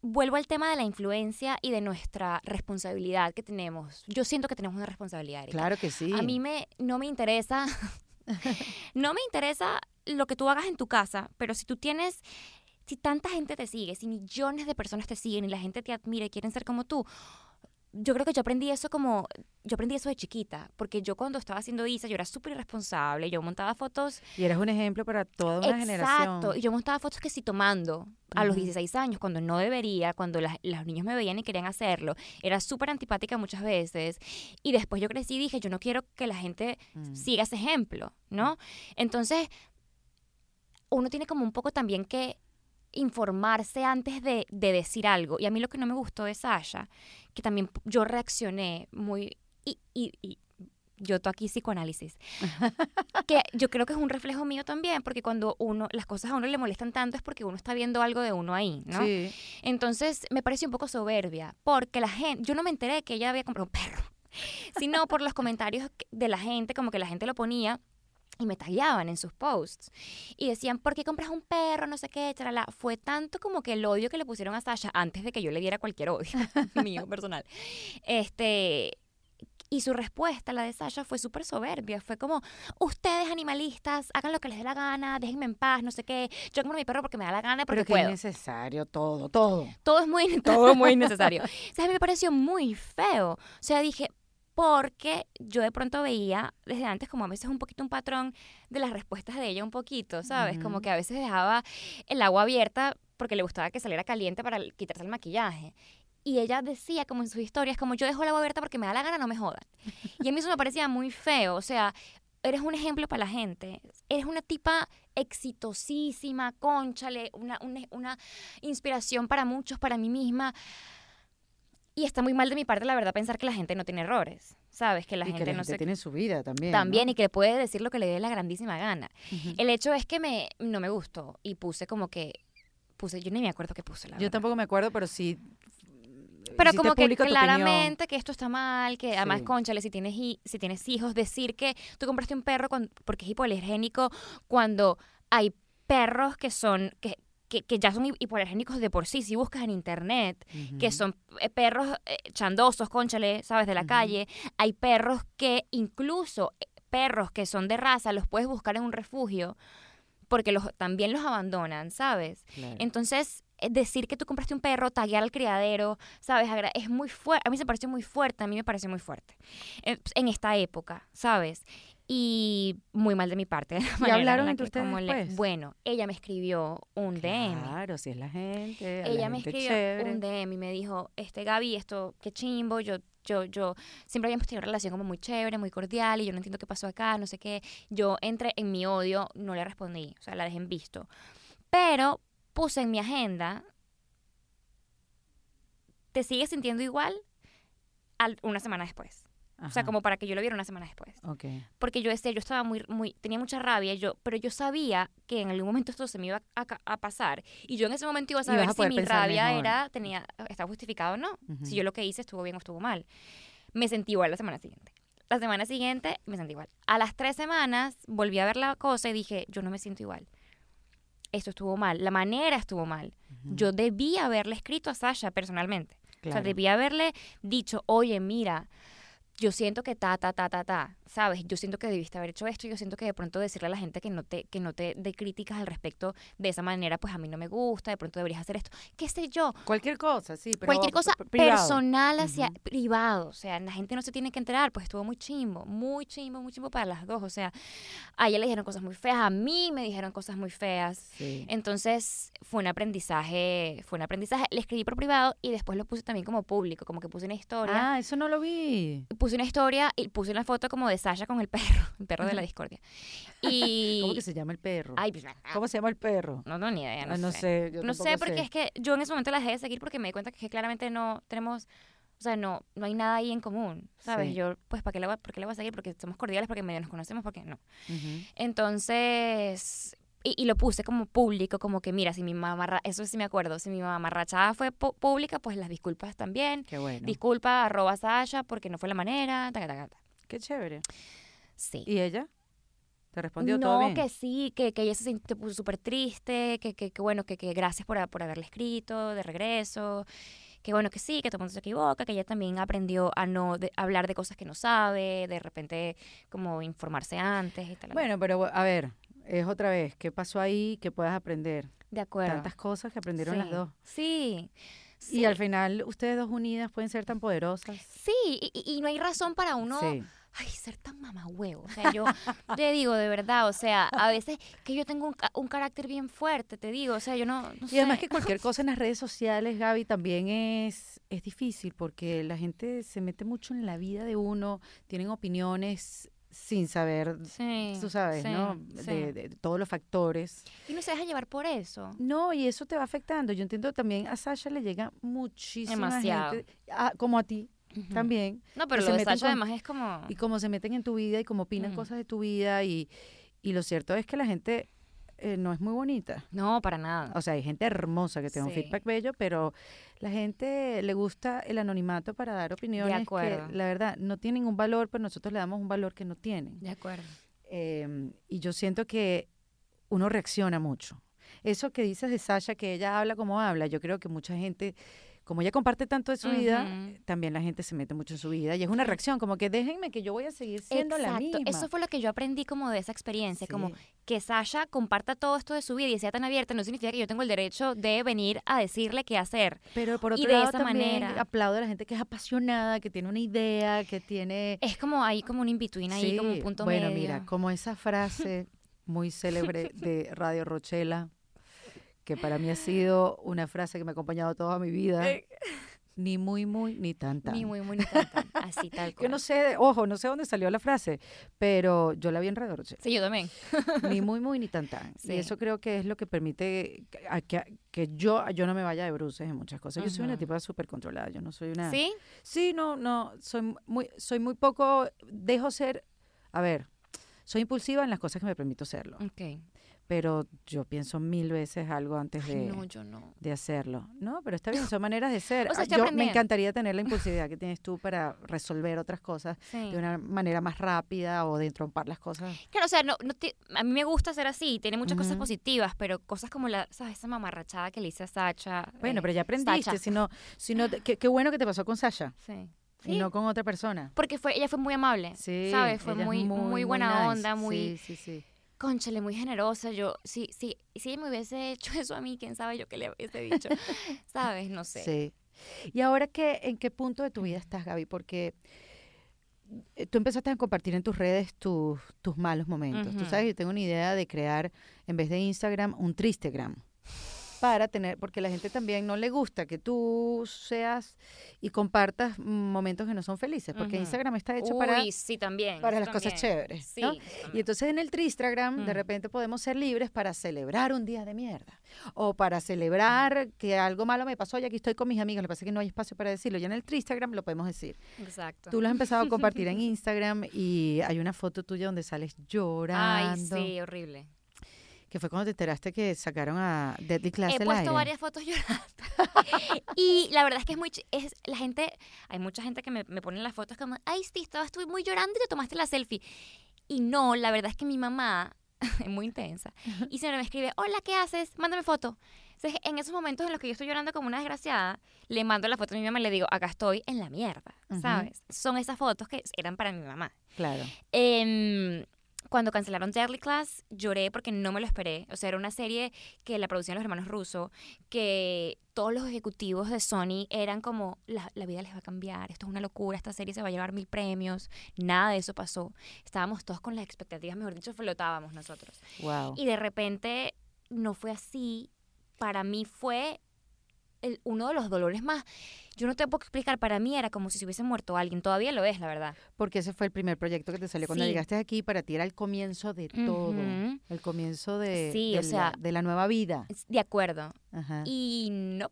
vuelvo al tema de la influencia y de nuestra responsabilidad que tenemos. Yo siento que tenemos una responsabilidad. Claro que sí. A mí me, no me interesa, no me interesa lo que tú hagas en tu casa, pero si tú tienes si tanta gente te sigue, si millones de personas te siguen y la gente te admira y quieren ser como tú, yo creo que yo aprendí eso como, yo aprendí eso de chiquita, porque yo cuando estaba haciendo ISA, yo era súper irresponsable, yo montaba fotos. Y eras un ejemplo para toda una generación. Exacto, y yo montaba fotos que sí tomando a los 16 años, cuando no debería, cuando los niños me veían y querían hacerlo. Era súper antipática muchas veces. Y después yo crecí y dije, yo no quiero que la gente mm. siga ese ejemplo, ¿no? Entonces, uno tiene como un poco también que informarse antes de, decir algo. Y a mí lo que no me gustó de Sasha, que también yo reaccioné muy... Y, y, yo estoy aquí psicoanálisis. que yo creo que es un reflejo mío también, porque cuando uno, las cosas a uno le molestan tanto es porque uno está viendo algo de uno ahí, ¿no? Entonces me pareció un poco soberbia, porque la gente, yo no me enteré que ella había comprado un perro, sino por los comentarios de la gente, como que la gente lo ponía y me tallaban en sus posts. Y decían, ¿por qué compras un perro? No sé qué, charala. Fue tanto como que el odio que le pusieron a Sasha antes de que yo le diera cualquier odio mío personal. Este. Y su respuesta, la de Sasha, fue súper soberbia. Fue como, ustedes animalistas, hagan lo que les dé la gana, déjenme en paz, no sé qué. Yo compro mi perro porque me da la gana, porque Pero que es necesario todo, todo. Todo es muy, todo muy necesario. o sea, a mí me pareció muy feo. O sea, dije, porque yo de pronto veía desde antes como a veces un poquito un patrón de las respuestas de ella un poquito, ¿sabes? Como que a veces dejaba el agua abierta porque le gustaba que saliera caliente para quitarse el maquillaje. Y ella decía como en sus historias, como yo dejo el agua abierta porque me da la gana, no me jodan. Y a mí eso me parecía muy feo, o sea, eres un ejemplo para la gente. Eres una tipa exitosísima, conchale, una, una, una inspiración para muchos, para mí misma y está muy mal de mi parte, la verdad, pensar que la gente no tiene errores. ¿Sabes? Que la gente no se... tiene su vida también. También, y que puede decir lo que le dé la grandísima gana. El hecho es que me, no me gustó y puse como que. Puse, yo ni me acuerdo qué puse, la Yo tampoco me acuerdo, pero sí. Pero como que claramente que esto está mal, que además, conchale, si tienes, si tienes hijos, decir que tú compraste un perro porque es hipoalergénico cuando hay perros que son, que, que, ya son hipoalergénicos de por sí, si buscas en internet, que son eh, perros eh, chandosos, conchale, ¿sabes? De la calle. Hay perros que incluso eh, perros que son de raza los puedes buscar en un refugio porque los, también los abandonan, ¿sabes? Entonces, decir que tú compraste un perro, taguear al criadero, ¿sabes? Es muy fuerte, a mí se pareció muy fuerte, a mí me parece muy fuerte en esta época, ¿sabes? Y muy mal de mi parte. ¿Y hablaron entre ustedes? Bueno, ella me escribió un DM. Claro, si es la gente. Ella me escribió un DM y me dijo, este Gaby, esto, qué chimbo, yo yo, yo siempre habíamos tenido una relación como muy chévere, muy cordial, y yo no entiendo qué pasó acá, no sé qué. Yo entré en mi odio, no le respondí, o sea, la dejé en visto. Pero puse en mi agenda, ¿te sigues sintiendo igual? Al, una semana después. O sea, como para que yo lo viera una semana después. Ok. Porque yo decía, yo estaba muy, muy, tenía mucha rabia, yo, pero yo sabía que en algún momento esto se me iba a, a- a pasar. Y yo en ese momento iba a saber a si mi rabia mejor. era, tenía, estaba justificado o no. Si yo lo que hice estuvo bien o estuvo mal. Me sentí igual la semana siguiente. La semana siguiente me sentí igual. A las tres semanas volví a ver la cosa y dije, yo no me siento igual. Esto estuvo mal. La manera estuvo mal. Ujú. Yo debí haberle escrito a Sasha personalmente. O sea, Claro. debí haberle dicho, oye, mira, yo siento que ta, ta, ta, ta, ta, ¿sabes? Yo siento que debiste haber hecho esto, yo siento que de pronto decirle a la gente que no te, que no te dé críticas al respecto de esa manera, pues a mí no me gusta, de pronto deberías hacer esto, qué sé yo, Cualquier cosa, sí. Pero cualquier cosa privado. personal hacia privado, o sea, la gente no se tiene que enterar, pues estuvo muy chimbo, muy chimbo, muy chimbo para las dos, o sea, a ella le dijeron cosas muy feas, a mí me dijeron cosas muy feas, Sí. entonces fue un aprendizaje, fue un aprendizaje, le escribí por privado y después lo puse también como público, como que puse una historia Ah, eso no lo vi. puse una historia y puse una foto como de Sasha con el perro, el perro de la discordia. Y. ¿Cómo que se llama el perro? Ay, pues, ¿Cómo se llama el perro? no tengo ni idea, no, no sé. sé. yo No sé, porque es que yo en ese momento la dejé de seguir porque me di cuenta que claramente no tenemos. O sea, no, no hay nada ahí en común, ¿sabes? Sí. Yo, pues, ¿para qué, voy, ¿por qué le voy a seguir? Porque somos cordiales, porque medio nos conocemos, porque no. Entonces, y, y lo puse como público, como que, mira, si mi mamá, eso sí me acuerdo, si mi mamá rachada fue pública, pues las disculpas también. Qué bueno. Disculpa, arroba Sasha, porque no fue la manera, ta, ta. Qué chévere. Sí. ¿Y ella? ¿Te respondió no, todo bien? que sí, que, que ella se sintió puso súper triste, que, que, que bueno, que, que gracias por, por haberle escrito de regreso, que bueno, que sí, que todo el mundo se equivoca, que ella también aprendió a no de- hablar de cosas que no sabe, de repente como informarse antes y tal. Bueno, pero a ver, es otra vez. ¿Qué pasó ahí que puedas aprender? de acuerdo. Tantas cosas que aprendieron las dos. Sí. Y al final, ustedes dos unidas pueden ser tan poderosas. Sí, y, y- y no hay razón para uno Sí. Ay, ser tan mamahuevo. O sea, yo te digo de verdad, o sea, a veces que yo tengo un, un carácter bien fuerte, te digo, o sea, yo no, no Y además que cualquier cosa en las redes sociales, Gaby, también es, es difícil porque la gente se mete mucho en la vida de uno, tienen opiniones sin saber, Sí, tú sabes, sí, ¿no? sí. De, de todos los factores. Y no se deja llevar por eso. No, y eso te va afectando. Yo entiendo también a Sasha le llega muchísima Demasiado. gente, como a ti También. No, pero que lo se de meten Sasha con- además es como... Y cómo se meten en tu vida y cómo opinan cosas de tu vida. Y, y lo cierto es que la gente eh, no es muy bonita. No, para nada. O sea, hay gente hermosa que tiene un feedback bello, pero la gente le gusta el anonimato para dar opiniones que acuerdo. la verdad no tienen un valor, pero nosotros le damos un valor que no tienen. De acuerdo. Eh, y yo siento que uno reacciona mucho. Eso que dices de Sasha, que ella habla como habla, yo creo que mucha gente, como ella comparte tanto de su vida, Ujú. también la gente se mete mucho en su vida. Y es una reacción, como que déjenme que yo voy a seguir siendo la Exacto. misma. Eso fue lo que yo aprendí como de esa experiencia, como que Sasha comparta todo esto de su vida y sea tan abierta, no significa que yo tengo el derecho de venir a decirle qué hacer. Pero por y otro de lado esa también manera- aplaudo a la gente que es apasionada, que tiene una idea, que tiene... Es como ahí como un in-between, ahí como un punto bueno, medio. mira, como esa frase muy célebre de Radio Rochela, que para mí ha sido una frase que me ha acompañado toda mi vida, ni muy, muy, ni tan, tan. Ni muy, muy, ni tan, tan. Así tal cual. Yo no sé, ojo, no sé dónde salió la frase, pero yo la vi en Radio Rochela. Sí, yo también. Ni muy, muy, ni tan, tan. Sí. Y eso creo que es lo que permite que, que, que yo, yo no me vaya de bruces en muchas cosas. Yo soy una tipa súper controlada, yo no soy una... ¿Sí? Sí, no, no, soy muy, soy muy poco, dejo ser, a ver, soy impulsiva en las cosas que me permito serlo, Ok. Pero yo pienso mil veces algo antes Ay, de, no, yo no. de hacerlo. No, pero está bien, son maneras de ser. O sea, Ah, yo me encantaría tener la impulsividad que tienes tú para resolver otras cosas Sí. de una manera más rápida o de entrompar las cosas. Claro, o sea, no, no te- a mí me gusta ser así, tiene muchas cosas positivas, pero cosas como la, ¿sabes? Esa mamarrachada que le hice a Sacha. Bueno, eh, pero ya aprendiste, sino, sino qué, qué bueno que te pasó con Sasha Sí. y Sí, no con otra persona. porque fue, ella fue muy amable, Sí, ¿sabes? Fue muy, muy, buena nice. onda, muy, Sí, sí, sí. Conchale, muy generosa. Yo, sí, sí, si me hubiese hecho eso a mí, quién sabe yo qué le hubiese dicho, ¿sabes? No sé. Sí. ¿Y ahora qué, en qué punto de tu vida estás, Gaby? Porque eh, tú empezaste a compartir en tus redes tus, tus malos momentos. Tú sabes, yo tengo una idea de crear, en vez de Instagram, un tristegram. Para tener, porque la gente también no le gusta que tú seas y compartas momentos que no son felices, porque Instagram está hecho para, sí, también, para las cosas chéveres. ¿no? y entonces en el Tristagram de repente podemos ser libres para celebrar un día de mierda o para celebrar que algo malo me pasó y aquí estoy con mis amigos. Lo que pasa es que no hay espacio para decirlo. Ya en el Tristagram lo podemos decir. Exacto. Tú lo has empezado a compartir en Instagram y hay una foto tuya donde sales llorando. Ay, sí, horrible que fue cuando te enteraste que sacaron a Deadly Class He puesto varias fotos llorando. y la verdad es que es muy... Es, la gente... Hay mucha gente que me, me pone las fotos como, ay, sí, estaba, estuve muy llorando y te tomaste la selfie. Y no, la verdad es que mi mamá es muy intensa. Y siempre me escribe, hola, ¿qué haces? Mándame foto. Entonces, en esos momentos en los que yo estoy llorando como una desgraciada, le mando la foto a mi mamá y le digo, acá estoy en la mierda, ¿sabes? Son esas fotos que eran para mi mamá. Claro. Eh, cuando cancelaron Deadly Class, lloré porque no me lo esperé. O sea, era una serie que la producían los hermanos rusos, que todos los ejecutivos de Sony eran como, la, la, vida les va a cambiar, esto es una locura, esta serie se va a llevar mil premios. Nada de eso pasó. Estábamos todos con las expectativas, mejor dicho, flotábamos nosotros. Wow. Y de repente no fue así. Para mí fue uno de los dolores más, yo no te puedo explicar, para mí era como si se hubiese muerto alguien, todavía lo es, la verdad. Porque ese fue el primer proyecto que te salió cuando llegaste aquí, para ti era el comienzo de todo, el comienzo de, de, la, de, la, nueva vida. De acuerdo. Y no,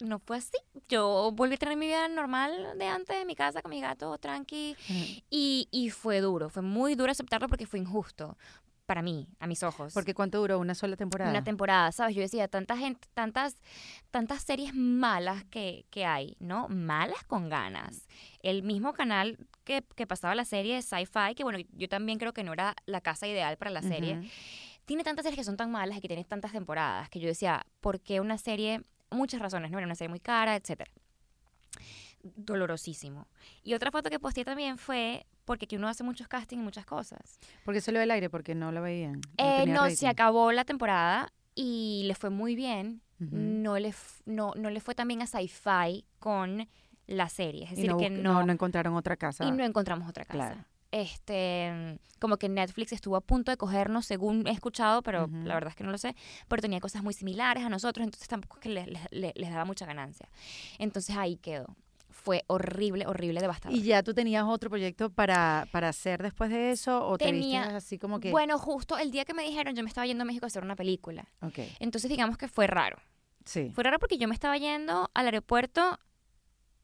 no fue así. Yo volví a tener mi vida normal de antes, en mi casa con mi gato, tranqui. y, y fue duro, fue muy duro aceptarlo porque fue injusto para mí, a mis ojos. Porque cuánto duró una sola temporada. Una temporada, ¿sabes? Yo decía, tanta gente, tantas, tantas series malas que, que hay, ¿no? Malas con ganas. El mismo canal que, que pasaba la serie de Sci-Fi, que bueno, yo también creo que no era la casa ideal para la serie, tiene tantas series que son tan malas y que tiene tantas temporadas, que yo decía, ¿por qué una serie? Muchas razones, ¿no? Era una serie muy cara, etcétera dolorosísimo. Y otra foto que posteé también fue porque aquí uno hace muchos castings y muchas cosas. Porque salió del aire, porque no lo veían. No, eh, no se acabó la temporada y le fue muy bien. no, le no, no le fue también a Sci-Fi con la serie. Es decir, que no, no, encontraron otra casa. Y no encontramos otra casa. Este, como que Netflix estuvo a punto de cogernos, según he escuchado, pero la verdad es que no lo sé, pero tenía cosas muy similares a nosotros, entonces tampoco es que les daba mucha ganancia. Entonces ahí quedó fue horrible, horrible, devastador. ¿Y ya tú tenías otro proyecto para, para hacer después de eso? ¿O Tenía, te así como que.? Bueno, justo el día que me dijeron, yo me estaba yendo a México a hacer una película. Ok. Entonces, digamos que fue raro. Sí. Fue raro porque yo me estaba yendo al aeropuerto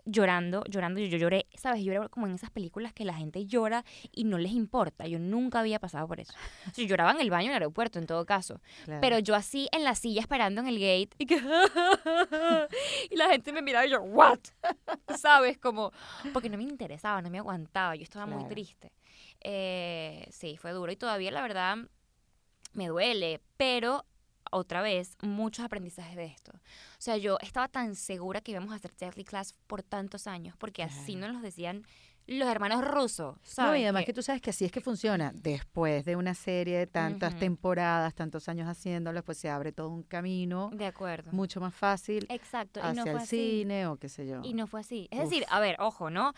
llorando, llorando, yo, yo lloré, ¿sabes? Yo era como en esas películas que la gente llora y no les importa. Yo nunca había pasado por eso. Yo lloraba en el baño en el aeropuerto, en todo caso. Pero yo así en la silla esperando en el gate y, que, y la gente me miraba y yo, ¿what? ¿Sabes? Como, porque no me interesaba, no me aguantaba, yo estaba muy triste. Eh, sí, fue duro y todavía la verdad me duele, pero otra vez muchos aprendizajes de esto. O sea, yo estaba tan segura que íbamos a hacer Deadly Class por tantos años, porque así nos lo decían los hermanos rusos. ¿sabes? No, y además que, tú sabes que así es que funciona. Después de una serie de tantas temporadas, tantos años haciéndolo, pues se abre todo un camino. De acuerdo. Mucho más fácil. Exacto. Hacia y no fue el cine o qué sé yo. Y no fue así. Es decir, a ver, ojo, ¿no?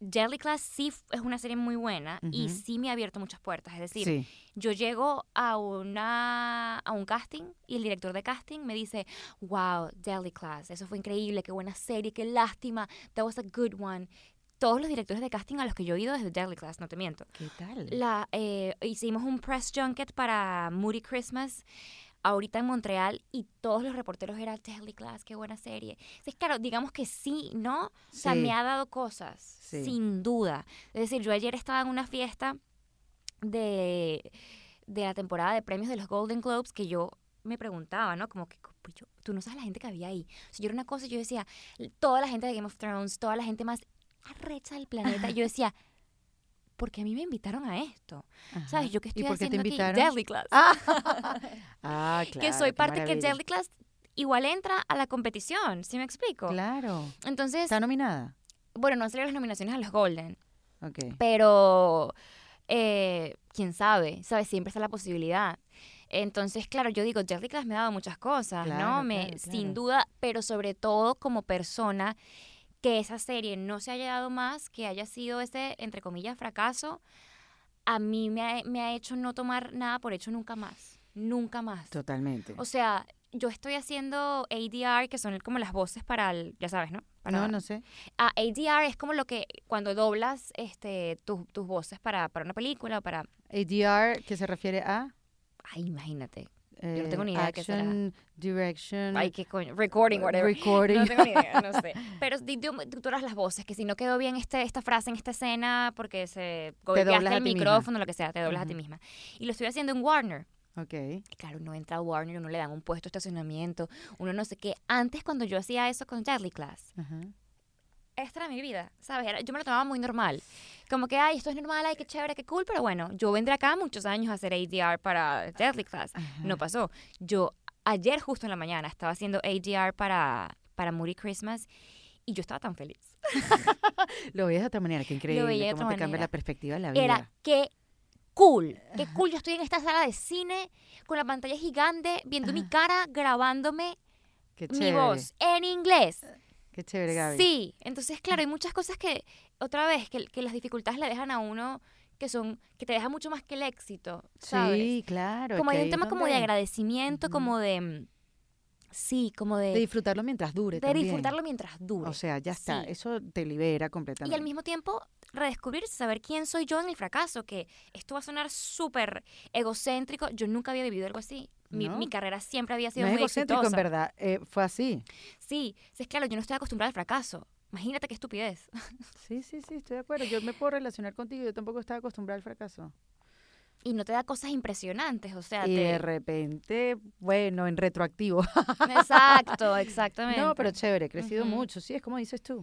Jelly Class sí es una serie muy buena y sí me ha abierto muchas puertas. Es decir, yo llego a, una, a un casting y el director de casting me dice, wow, Jelly Class, eso fue increíble, qué buena serie, qué lástima, that was a good one. Todos los directores de casting a los que yo he ido desde Jelly Class, no te miento. ¿Qué tal? La, eh, hicimos un press junket para Moody Christmas ahorita en Montreal y todos los reporteros eran Telly Class, qué buena serie. Es claro, digamos que sí, ¿no? O sea, me ha dado cosas, sin duda. Es decir, yo ayer estaba en una fiesta de, de la temporada de premios de los Golden Globes que yo me preguntaba, ¿no? Como que pues tú no sabes la gente que había ahí. O sea, yo era una cosa, yo decía, toda la gente de Game of Thrones, toda la gente más arrecha del planeta, yo decía, porque a mí me invitaron a esto. ¿Sabes? Yo que estoy haciendo aquí Deadly Class. Ah, ah claro. que soy parte que Deadly Class igual entra a la competición, ¿sí me explico? Claro. Entonces... ¿Está nominada? Bueno, no salieron las nominaciones a los Golden. Ok. Pero, eh, quién sabe, ¿sabes? Siempre está la posibilidad. Entonces, claro, yo digo, Deadly Class me ha dado muchas cosas, ¿no? Me, Sin duda, pero sobre todo como persona que esa serie no se haya dado más, que haya sido ese, entre comillas, fracaso, a mí me ha, me ha hecho no tomar nada por hecho nunca más. Nunca más. Totalmente. O sea, yo estoy haciendo ADR, que son como las voces para el, ya sabes, ¿no? Para, no, no sé. Ah, ADR es como lo que cuando doblas este tus, tus voces para, para una película o para... ADR, que se refiere a... Ay, imagínate. Yo no tengo ni idea de qué será. Action, direction. Ay, qué coño. Recording, whatever. Recording. No tengo ni idea, no sé. Pero eras las voces, que si no quedó bien este, esta frase en esta escena porque se doblas golpeaste el misma. micrófono, lo que sea, te doblas a ti misma. Y lo estoy haciendo en Warner. Ok. Claro, uno entra a Warner, uno le dan un puesto de estacionamiento, uno no sé qué. Antes, cuando yo hacía eso con Deadly Class, Ajá. esta era mi vida, ¿sabes? Era- yo me lo tomaba muy normal. Como que, ay, esto es normal, ay, qué chévere, qué cool, pero bueno, yo vendré acá muchos años a hacer ADR para Deadly Class. No pasó. Yo ayer justo en la mañana estaba haciendo ADR para, para Moody Christmas y yo estaba tan feliz. Lo veías de otra manera, qué increíble. veía de cómo otra te cambia la perspectiva de la vida. Era que cool, qué cool. Yo estoy en esta sala de cine con la pantalla gigante, viendo mi cara, grabándome mi voz en inglés. Qué chévere, Gaby. Sí, entonces claro, hay muchas cosas que, otra vez, que, que las dificultades le dejan a uno que son, que te dejan mucho más que el éxito, ¿sabes? Sí, claro. como hay un es tema como de agradecimiento, como de, mm, sí, como de, De disfrutarlo mientras dure de también. disfrutarlo mientras dure. O sea, ya está. Sí. Eso te libera y completamente. al mismo tiempo redescubrirse, saber quién soy yo en el fracaso, que esto va a sonar súper egocéntrico, yo nunca había vivido algo así. Mi, No. mi carrera siempre había sido no es muy egocéntrico, exitosa. en verdad. eh, fue así. Sí, sí, es claro, yo no estoy acostumbrada al fracaso. Imagínate qué estupidez. Sí, sí, sí, estoy de acuerdo. Yo me puedo relacionar contigo. Yo tampoco estaba acostumbrada al fracaso. Y no te da cosas impresionantes, o sea, Y te- de repente, bueno, en retroactivo. Exacto, exactamente. No, pero chévere, he crecido mucho. Sí, es como dices tú.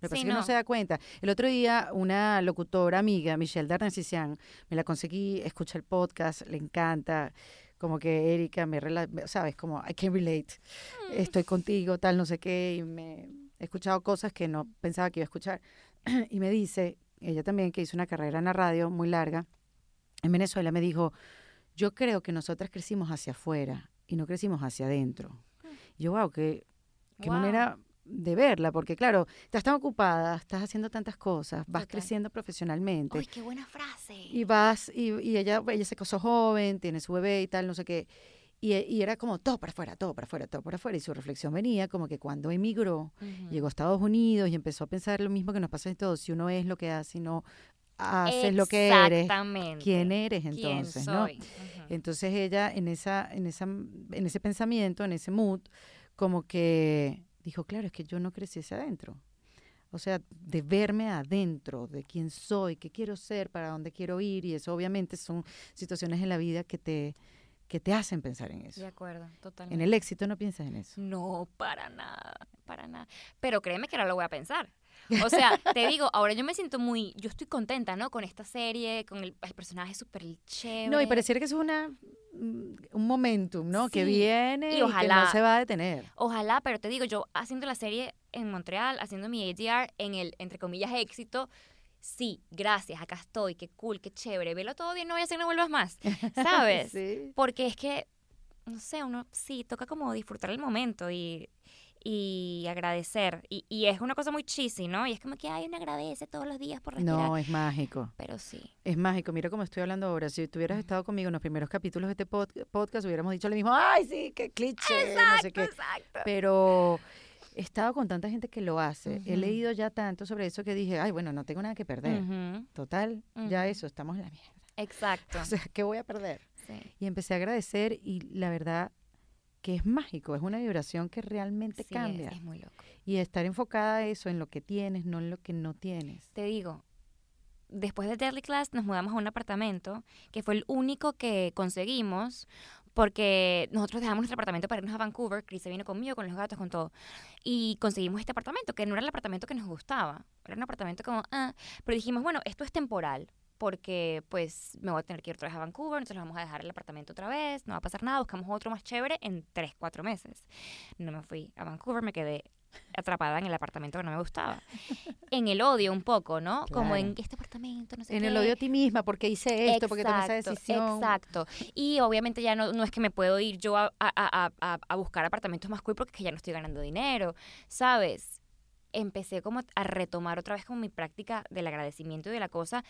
Lo que pasa es que no se da cuenta. El otro día, una locutora amiga, Michelle Darnancisian, me la conseguí, escucha el podcast, le encanta. Como que Erika me rela sabes, como I can relate. Mm. Estoy contigo, tal, no sé qué. Y me he escuchado cosas que no pensaba que iba a escuchar. y me dice, ella también, que hizo una carrera en la radio muy larga, en Venezuela, me dijo, yo creo que nosotras crecimos hacia afuera y no crecimos hacia adentro. Y yo, wow, qué, qué Wow. manera de verla, porque claro, estás tan ocupada, estás haciendo tantas cosas, vas Total. creciendo profesionalmente ¡Ay, qué buena frase! y vas, y, y ella, ella se casó joven, tiene su bebé y tal, no sé qué. Y, y era como todo para afuera, todo para afuera, todo para afuera. Y su reflexión venía como que cuando emigró, Ujú. llegó a Estados Unidos y empezó a pensar lo mismo que nos pasa en todo. Si uno es lo que hace y no haces lo que eres. ¿quién eres ¿Quién entonces? ¿no? soy? Ujú. Entonces ella en esa, en esa, en ese pensamiento, en ese mood, como que dijo, claro, es que yo no crecí hacia adentro. O sea, de verme adentro, de quién soy, qué quiero ser, para dónde quiero ir, y eso obviamente son situaciones en la vida que te, que te hacen pensar en eso. De acuerdo, totalmente. En el éxito no piensas en eso. No, para nada, para nada. Pero créeme que ahora lo voy a pensar. O sea, te digo, ahora yo me siento muy, yo estoy contenta, ¿no? Con esta serie, con el, el personaje súper chévere. No, y pareciera que es una, mm, un momentum, ¿no? Que viene y y, que ojalá. no se va a detener. Ojalá, pero te digo, yo haciendo la serie en Montreal, haciendo mi ADR en el, entre comillas, éxito, sí, gracias, acá estoy, qué cool, qué chévere, velo todo bien, no voy a hacer que no vuelvas más, ¿sabes? Sí. Porque es que, no sé, uno sí, toca como disfrutar el momento y, y agradecer. Y, y es una cosa muy cheesy, ¿no? Y es como que, ay, uno agradece todos los días por respirar. No, es mágico. Pero sí. Es mágico, mira cómo estoy hablando ahora. Si tú hubieras estado conmigo en los primeros capítulos de este pod- podcast, hubiéramos dicho lo mismo, ay, sí, qué cliché, no sé qué. exacto. Pero he estado con tanta gente que lo hace. He leído ya tanto sobre eso que dije, ay, bueno, no tengo nada que perder. Total, ya eso, estamos en la mierda. Exacto. O sea, ¿qué voy a perder? sí. Y empecé a agradecer y la verdad que es mágico, es una vibración que realmente Sí, es- cambia. es muy loco. Y estar enfocada a eso, en lo que tienes, no en lo que no tienes. te digo, después de Deadly Class nos mudamos a un apartamento que fue el único que conseguimos porque nosotros dejamos nuestro apartamento para irnos a Vancouver, Chris se vino conmigo, con los gatos, con todo, y conseguimos este apartamento, que no era el apartamento que nos gustaba, era un apartamento como, ah, pero dijimos, bueno, esto es temporal, porque pues me voy a tener que ir otra vez a Vancouver, entonces vamos a dejar el apartamento otra vez, no va a pasar nada, buscamos otro más chévere en tres, cuatro meses. No me fui a Vancouver, me quedé atrapada en el apartamento que no me gustaba. En el odio un poco, ¿no? Como en este apartamento, no sé En qué. el odio a ti misma, porque hice esto, porque tomé esa Exacto, decisión. Exacto. Y obviamente ya no, no es que me puedo ir yo a, a- a- a- a buscar apartamentos más cool porque es que ya no estoy ganando dinero, ¿sabes? Empecé como a retomar otra vez como mi práctica del agradecimiento y de la cosa.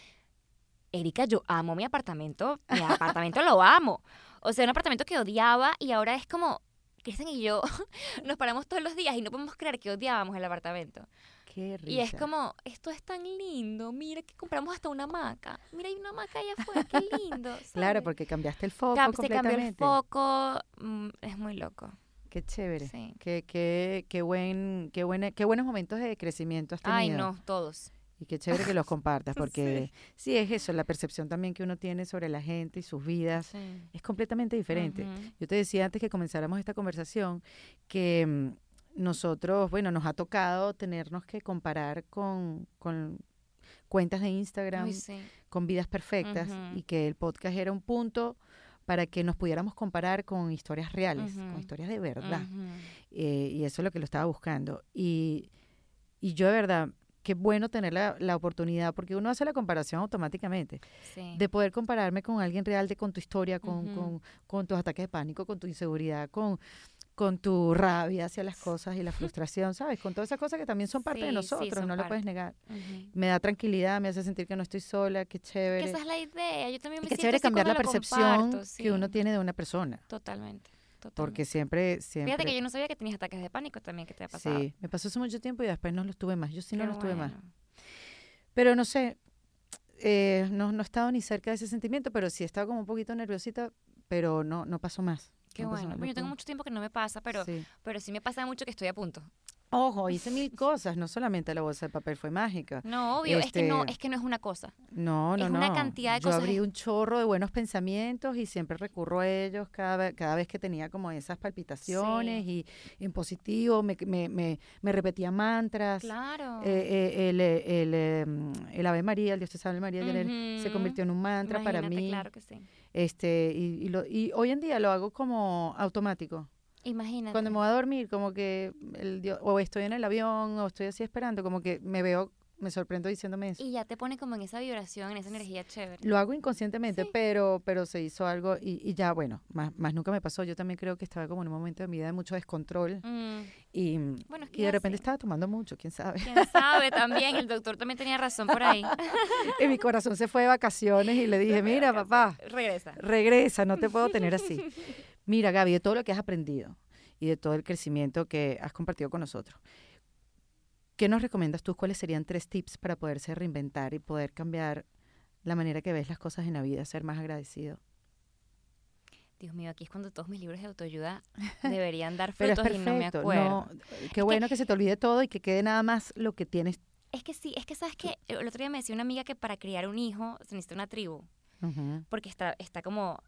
Erika, yo amo mi apartamento, mi apartamento lo amo. O sea, un apartamento que odiaba y ahora es como, Kristen y yo nos paramos todos los días y no podemos creer que odiábamos el apartamento. Qué risa. Y es como, esto es tan lindo, mira que compramos hasta una hamaca. Mira, hay una hamaca allá afuera, qué lindo. Claro, porque cambiaste el foco Cam- se cambió el completamente. foco, mm, es muy loco. Qué chévere. Sí. Qué, qué, qué, buen, qué, buena, qué buenos momentos de crecimiento has tenido. Ay, no, todos. Y qué chévere que los compartas, porque sí. es eso, la percepción también que uno tiene sobre la gente y sus vidas Sí. es completamente diferente. Yo te decía antes que comenzáramos esta conversación que mm, nosotros, bueno, nos ha tocado tenernos que comparar con, con cuentas de Instagram, Uy, sí. con vidas perfectas, y que el podcast era un punto para que nos pudiéramos comparar con historias reales, con historias de verdad. Eh, y eso es lo que lo estaba buscando. Y, y yo de verdad, qué bueno tener la, la oportunidad, porque uno hace la comparación automáticamente, Sí. de poder compararme con alguien real, de con tu historia, con, con, con tus ataques de pánico, con tu inseguridad, con, con tu rabia hacia las cosas y la frustración, ¿sabes? Con todas esas cosas que también son parte de Sí, nosotros, no lo parte. puedes negar. Me da tranquilidad, me hace sentir que no estoy sola, qué Que chévere. esa es la idea. Yo también Y me siento chévere así cambiar la lo percepción comparto, que uno tiene de una persona. Totalmente. Porque siempre, siempre. Fíjate que yo no sabía que tenías ataques de pánico también que te ha pasado. Sí, me pasó hace mucho tiempo y después no los tuve más. Yo sí no los tuve más. Pero no sé, eh, no, no he estado ni cerca de ese sentimiento, pero sí he estado como un poquito nerviosita, pero no, no pasó más. Qué no pasó bueno. más, Bueno, yo tengo no mucho tiempo que no me pasa, pero, Sí. pero sí me pasa mucho que estoy a punto. Ojo, hice mil cosas, no solamente la bolsa de papel fue mágica. No, obvio, es que no, Este, es que no es una cosa. No, no, Es no. una cantidad de Yo cosas. abrí un chorro de buenos pensamientos y siempre recurro a ellos cada, cada vez que tenía como esas palpitaciones y en positivo me, me, me, me repetía mantras. Claro. Eh, eh, el, eh, el, el Ave María, el Dios te salve María, se convirtió en un mantra para mí. Claro que sí. Este, y, y, lo, y hoy en día lo hago como automático. Imagínate. Cuando me voy a dormir, como que el Dios- o estoy en el avión o estoy así esperando, como que me veo, me sorprendo diciéndome eso. Y ya te pone como en esa vibración, en esa energía chévere. Lo hago inconscientemente, Sí. pero, pero se hizo algo y, y ya, bueno, más, más nunca me pasó. Yo también creo que estaba como en un momento de mi vida de mucho descontrol Mm, y, Bueno, es que y de repente estaba tomando mucho, quién sabe. ¿Quién sabe también? El doctor también tenía razón por ahí. y mi corazón se fue de vacaciones y le dije, mira, papá, Regresa. regresa, no te puedo tener así. Mira, Gaby, de todo lo que has aprendido y de todo el crecimiento que has compartido con nosotros, ¿qué nos recomiendas tú? ¿Cuáles serían tres tips para poderse reinventar y poder cambiar la manera que ves las cosas en la vida, ser más agradecido? Dios mío, aquí es cuando todos mis libros de autoayuda deberían dar Pero es frutos y no me acuerdo. No, qué bueno que, se te olvide todo y que quede nada más lo que tienes. Es que sí, es que sabes que el otro día me decía una amiga que para criar un hijo se necesita una tribu, Ujú. porque está, está como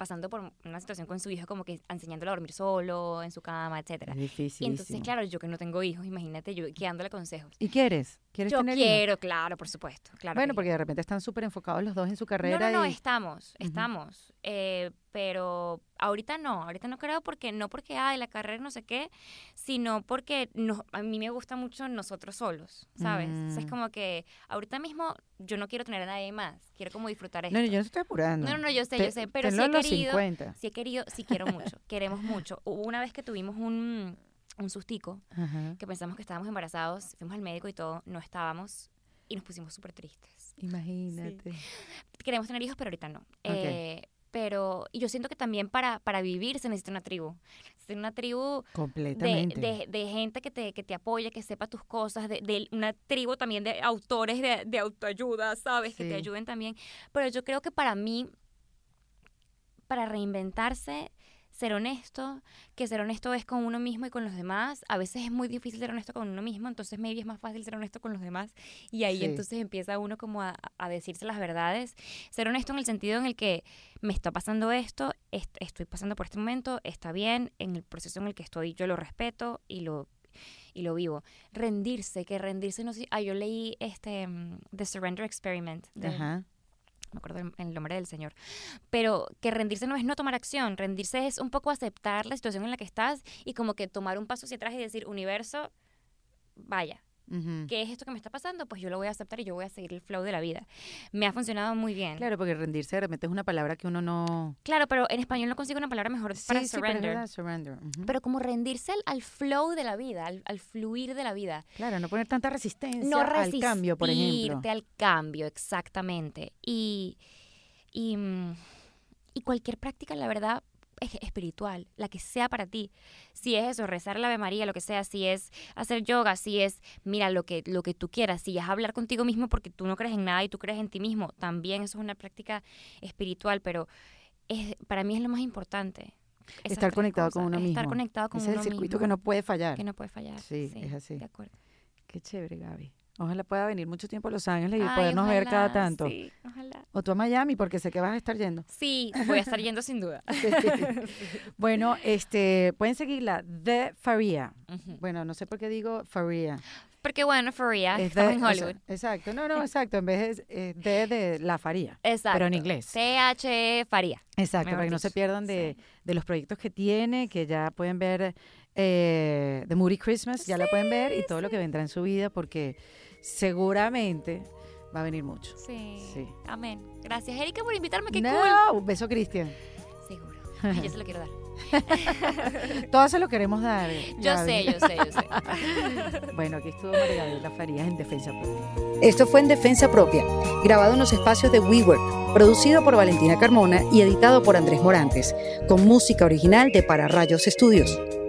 pasando por una situación con su hijo, como que enseñándolo a dormir solo, en su cama, etcétera. Es Y difícil. entonces, claro, yo que no tengo hijos, imagínate yo que dándole consejos. ¿Y quieres? ¿Quieres Yo tener hijos? quiero, claro, por supuesto. Claro Bueno, que porque de repente están súper enfocados los dos en su No, carrera. no, no, y... estamos, estamos. Eh, pero ahorita no, ahorita no creo porque no porque ay, la carrera no sé qué, sino porque nos- a mí me gusta mucho nosotros solos, ¿sabes? O sea, es Mm. como que ahorita mismo yo no quiero tener a nadie más, quiero como disfrutar esto. No, no, yo no estoy apurando. No, no, no, yo sé, Te- yo sé, pero sí he querido, 50. sí he querido, sí quiero mucho, queremos mucho. Hubo una vez que tuvimos un, un sustico, Ajá. que pensamos que estábamos embarazados, fuimos al médico y todo, no estábamos y nos pusimos súper tristes Imagínate. queremos tener hijos, pero ahorita no. Eh, pero y yo siento que también para, para vivir se necesita una tribu. Se necesita una tribu de, Completamente. de, de gente que te, que te apoye, que sepa tus cosas, de, de una tribu también de autores de, de autoayuda, ¿sabes? Que Sí. te ayuden también. Pero yo creo que para mí, para reinventarse, ser honesto, que ser honesto es con uno mismo y con los demás. A veces es muy difícil ser honesto con uno mismo, entonces maybe es más fácil ser honesto con los demás. Y ahí Sí. entonces empieza uno como a, a decirse las verdades. Ser honesto en el sentido en el que me está pasando esto, est- estoy pasando por este momento, está bien, en el proceso en el que estoy yo lo respeto y lo y lo vivo. Rendirse, que rendirse no sé, ah, yo leí este mm, The Surrender Experiment de, Ajá. Me acuerdo el nombre del señor, pero que rendirse no es no tomar acción, rendirse es un poco aceptar la situación en la que estás y como que tomar un paso hacia atrás y decir, universo, vaya, ¿qué es esto que me está pasando? Pues yo lo voy a aceptar y yo voy a seguir el flow de la vida. Me ha funcionado muy bien. Claro, porque rendirse de repente es una palabra que uno no... Claro, pero en español no consigo una palabra mejor para sí, sí, pero surrender. surrender. ujú. pero como rendirse al, al flow de la vida, al, al fluir de la vida. claro, no poner tanta resistencia no al cambio, por ejemplo. resistirte al cambio, exactamente. Y, y, mm, y cualquier práctica, la verdad, espiritual, la que sea para ti. Si es eso, rezar la Ave María, lo que sea, si es hacer yoga, si es, mira, lo que, lo que tú quieras, si es hablar contigo mismo porque tú no crees en nada y tú crees en ti mismo, también eso es una práctica espiritual, pero es, para mí es lo más importante. Estar conectado con uno mismo. Estar conectado con Ese es el circuito mismo, que no puede fallar. Que no puede fallar. Sí, es así. De acuerdo. Qué chévere, Gaby. Ojalá pueda venir mucho tiempo a Los Ángeles y Ay, podernos ver cada tanto. Sí, ojalá. O tú a Miami, porque sé que vas a estar yendo. Sí, voy a estar yendo sin duda. Bueno, este, pueden seguirla, The Faria. Bueno, no sé por qué digo Faria. Porque bueno, Faria, Es estamos de- en o sea, Hollywood. exacto, no, no, exacto. En vez de, de, de la Faria. Exacto. pero en inglés. TH Faria. Exacto, para que no se pierdan de, de los proyectos que tiene, que ya pueden ver eh, The Moody Christmas, ya la pueden ver y todo lo que vendrá en su vida, porque seguramente va a venir mucho. Sí. Sí. Amén. Gracias, Erika, por invitarme. Qué no, cool. un beso, Cristian. Seguro. Ay, yo se lo quiero dar. Todas se lo queremos dar. Yo Gaby. sé, yo sé, yo sé. Bueno, aquí estuvo María Gabriela Farías en Defensa Propia. Esto fue en Defensa Propia, grabado en los espacios de WeWork, producido por Valentina Carmona y editado por Andrés Morantes, con música original de Para Rayos Estudios.